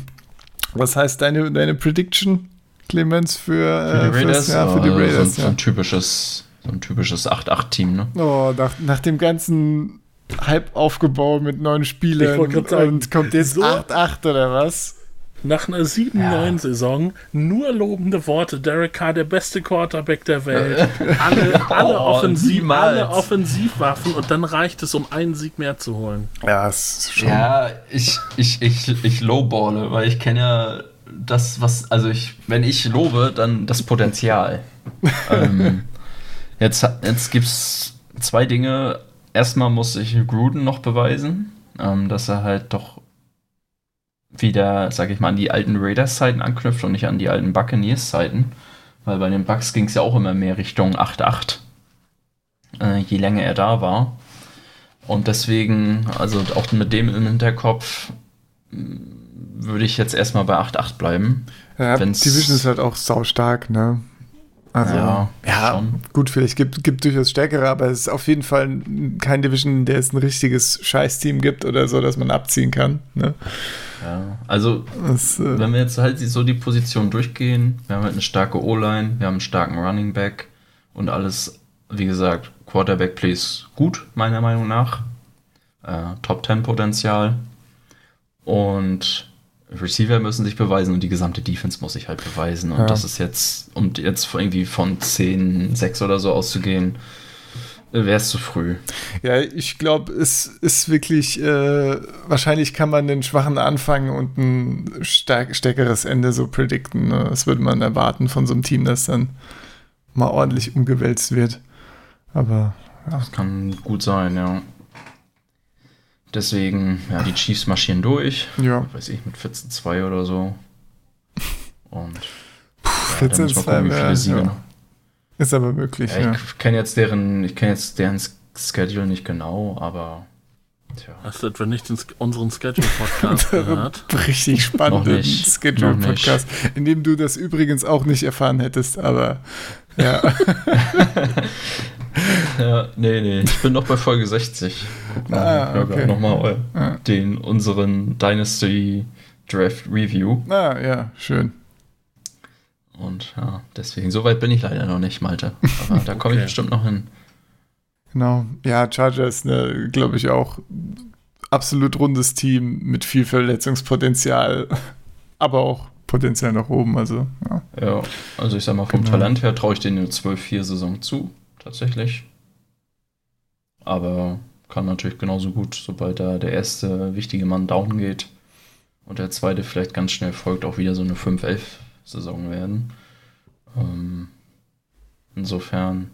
Was heißt deine, deine Prediction, Clemens, für, für die äh, Raiders? Fürs, ja, für die äh, Raiders so, so ein typisches, so ein typisches 8-8-Team, ne? Oh, nach, nach dem ganzen Hype-Aufgebau mit neun Spielen und kommt jetzt 8-8 so oder was? Nach einer 7-9-Saison nur lobende Worte. Derek Carr, der beste Quarterback der Welt. Alle, alle, oh, Offensiv, alle Offensivwaffen und dann reicht es, um einen Sieg mehr zu holen. Ja, ist schon. Ja, ich, ich, ich, ich lowballe, weil ich kenne ja das, was, also ich, wenn ich lobe, dann das Potenzial. ähm, jetzt jetzt gibt es zwei Dinge. Erstmal muss sich Gruden noch beweisen, ähm, dass er halt doch wieder, sag ich mal, an die alten Raiders-Zeiten anknüpft und nicht an die alten Buccaneers-Zeiten. Weil bei den Bucks ging es ja auch immer mehr Richtung 8-8, äh, je länger er da war. Und deswegen, also auch mit dem im Hinterkopf, mm, würde ich jetzt erstmal bei 8-8 bleiben. Ja, Division ist halt auch saustark, ne? Also, ja, ja gut, vielleicht gibt es durchaus stärkere, aber es ist auf jeden Fall kein Division, in der es ein richtiges Scheißteam gibt oder so, dass man abziehen kann. Ne? Ja, also das, äh, wenn wir jetzt halt so die Position durchgehen, wir haben halt eine starke O-Line, wir haben einen starken Running Back und alles, wie gesagt, Quarterback Plays gut, meiner Meinung nach. Äh, Top 10 Potenzial. Und Receiver müssen sich beweisen und die gesamte Defense muss sich halt beweisen. Und ja. das ist jetzt, um jetzt irgendwie von 10, 6 oder so auszugehen, wäre es zu früh. Ja, ich glaube, es ist wirklich, äh, wahrscheinlich kann man den schwachen Anfang und ein stark, stärkeres Ende so predikten. Ne? Das würde man erwarten von so einem Team, das dann mal ordentlich umgewälzt wird. Aber ja. Das kann gut sein, ja. Deswegen, ja, die Chiefs marschieren durch. Ja. Weiß ich, mit 14-2 oder so. Und Puh, ja, 14-2 wäre ja. Ist aber möglich, ja. ja. Ich kenne jetzt deren, ich kenne jetzt deren Schedule nicht genau, aber tja. Hast du etwa nicht unseren Schedule-Podcast gehört? Richtig spannenden Schedule-Podcast, in dem du das übrigens auch nicht erfahren hättest, aber ja. ja, nee, nee. Ich bin noch bei Folge 60. Guck mal, ah, okay. nochmal ah. den unseren Dynasty Draft Review. Ah, ja, schön. Und ja, deswegen, so weit bin ich leider noch nicht, Malte. Aber da komme okay. ich bestimmt noch hin. Genau. Ja, Chargers, ne, glaube ich, auch absolut rundes Team mit viel Verletzungspotenzial, aber auch Potenzial nach oben. Also, ja. ja also ich sag mal, vom genau. Talent her traue ich denen eine 12-4-Saison zu tatsächlich. Aber kann natürlich genauso gut, sobald da der erste wichtige Mann down geht und der zweite vielleicht ganz schnell folgt, auch wieder so eine 5-11-Saison werden. Ähm, insofern,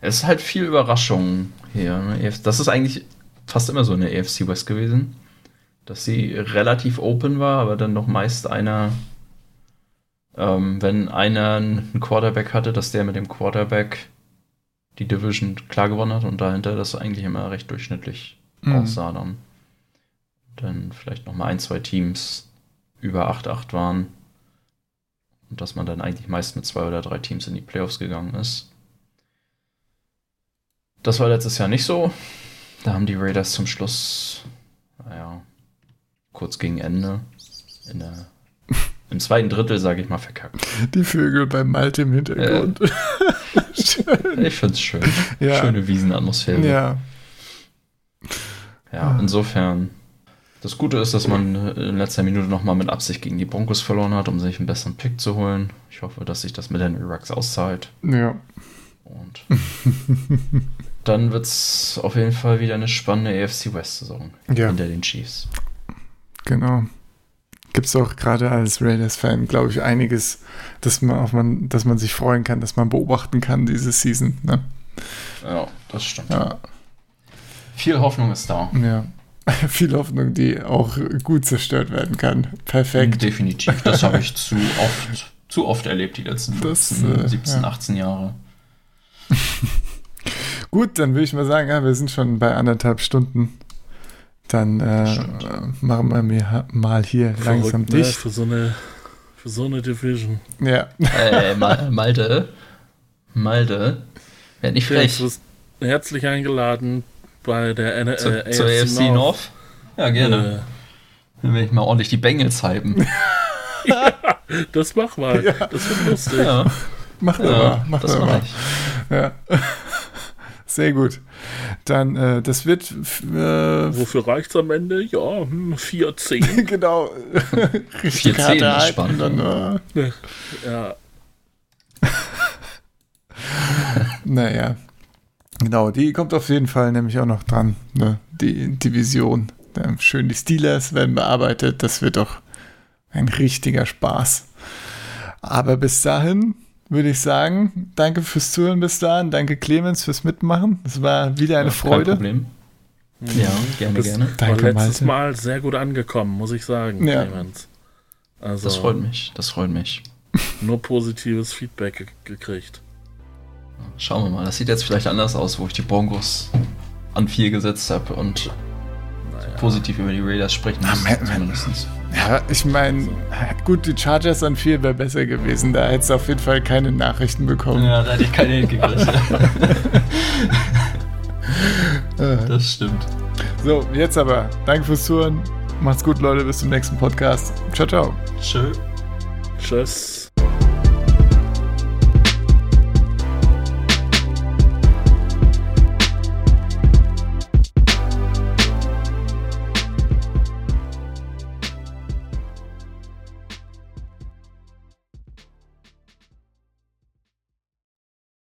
es ist halt viel Überraschung hier. Ne? Das ist eigentlich fast immer so eine AFC West gewesen, dass sie relativ open war, aber dann noch meist einer, ähm, wenn einer einen Quarterback hatte, dass der mit dem Quarterback die Division klar gewonnen hat und dahinter das eigentlich immer recht durchschnittlich mhm. aussah dann. Dann vielleicht nochmal ein, zwei Teams über 8-8 waren. Und dass man dann eigentlich meist mit zwei oder drei Teams in die Playoffs gegangen ist. Das war letztes Jahr nicht so. Da haben die Raiders zum Schluss, naja, kurz gegen Ende, in der, im zweiten Drittel, sage ich mal, verkackt. Die Vögel beim Malte im Hintergrund. Äh, schön. Ich finde es schön. Ja. Schöne Wiesenatmosphäre. Ja. Ja, insofern. Das Gute ist, dass man in letzter Minute nochmal mit Absicht gegen die Broncos verloren hat, um sich einen besseren Pick zu holen. Ich hoffe, dass sich das mit Henry Rux auszahlt. Ja. Und dann wird es auf jeden Fall wieder eine spannende AFC West-Saison ja. hinter den Chiefs. Genau gibt es auch gerade als Raiders-Fan, glaube ich, einiges, dass man, auf man, dass man sich freuen kann, dass man beobachten kann diese Season. Ne? Ja, das stimmt. Ja. Viel Hoffnung ist da. Ja. Viel Hoffnung, die auch gut zerstört werden kann. Perfekt. Definitiv. Das habe ich zu oft, zu oft erlebt, die letzten das, 17, äh, 17 ja. 18 Jahre. gut, dann würde ich mal sagen, ja, wir sind schon bei anderthalb Stunden. Dann äh, machen wir mir mal hier Verrückt, langsam ne? dicht. Für so eine, für so eine Division. Ja. Äh, Malte. Malte. Wäre nicht schlecht. Herzlich eingeladen bei der N zu, äh, AFC, zur AFC North. North. Ja, gerne. Dann werde ich mal ordentlich die Bengels hypen. ja, das mach mal. Ja. Das wird lustig. Ja. Mach ja, mal. Mach das mal. Ja. Sehr gut. Dann, äh, das wird. Äh, Wofür reicht es am Ende? Ja, 4-10. Hm, genau. 4-10 ist spannend. Dann, äh. Ja. naja. Genau, die kommt auf jeden Fall nämlich auch noch dran. Ne? Die Division. Schön die Steelers werden bearbeitet. Das wird doch ein richtiger Spaß. Aber bis dahin würde ich sagen, danke fürs Zuhören bis dahin. Danke Clemens fürs Mitmachen. Es war wieder eine ja, Freude. Kein Problem. Ja, gerne, das gerne. Danke, war letztes Malte. Mal sehr gut angekommen, muss ich sagen, ja. Clemens. Also, das freut mich, das freut mich. Nur positives Feedback gekriegt. Schauen wir mal. Das sieht jetzt vielleicht anders aus, wo ich die Broncos an vier gesetzt habe und naja. positiv über die Raiders sprechen muss, zumindest. Ja, ich meine, gut, die Chargers an vier wäre besser gewesen. Da hättest du auf jeden Fall keine Nachrichten bekommen. Ja, da hätte ich keine hingekriegt. das stimmt. So, jetzt aber. Danke fürs Zuhören. Macht's gut, Leute. Bis zum nächsten Podcast. Ciao, ciao. Tschö. Tschüss.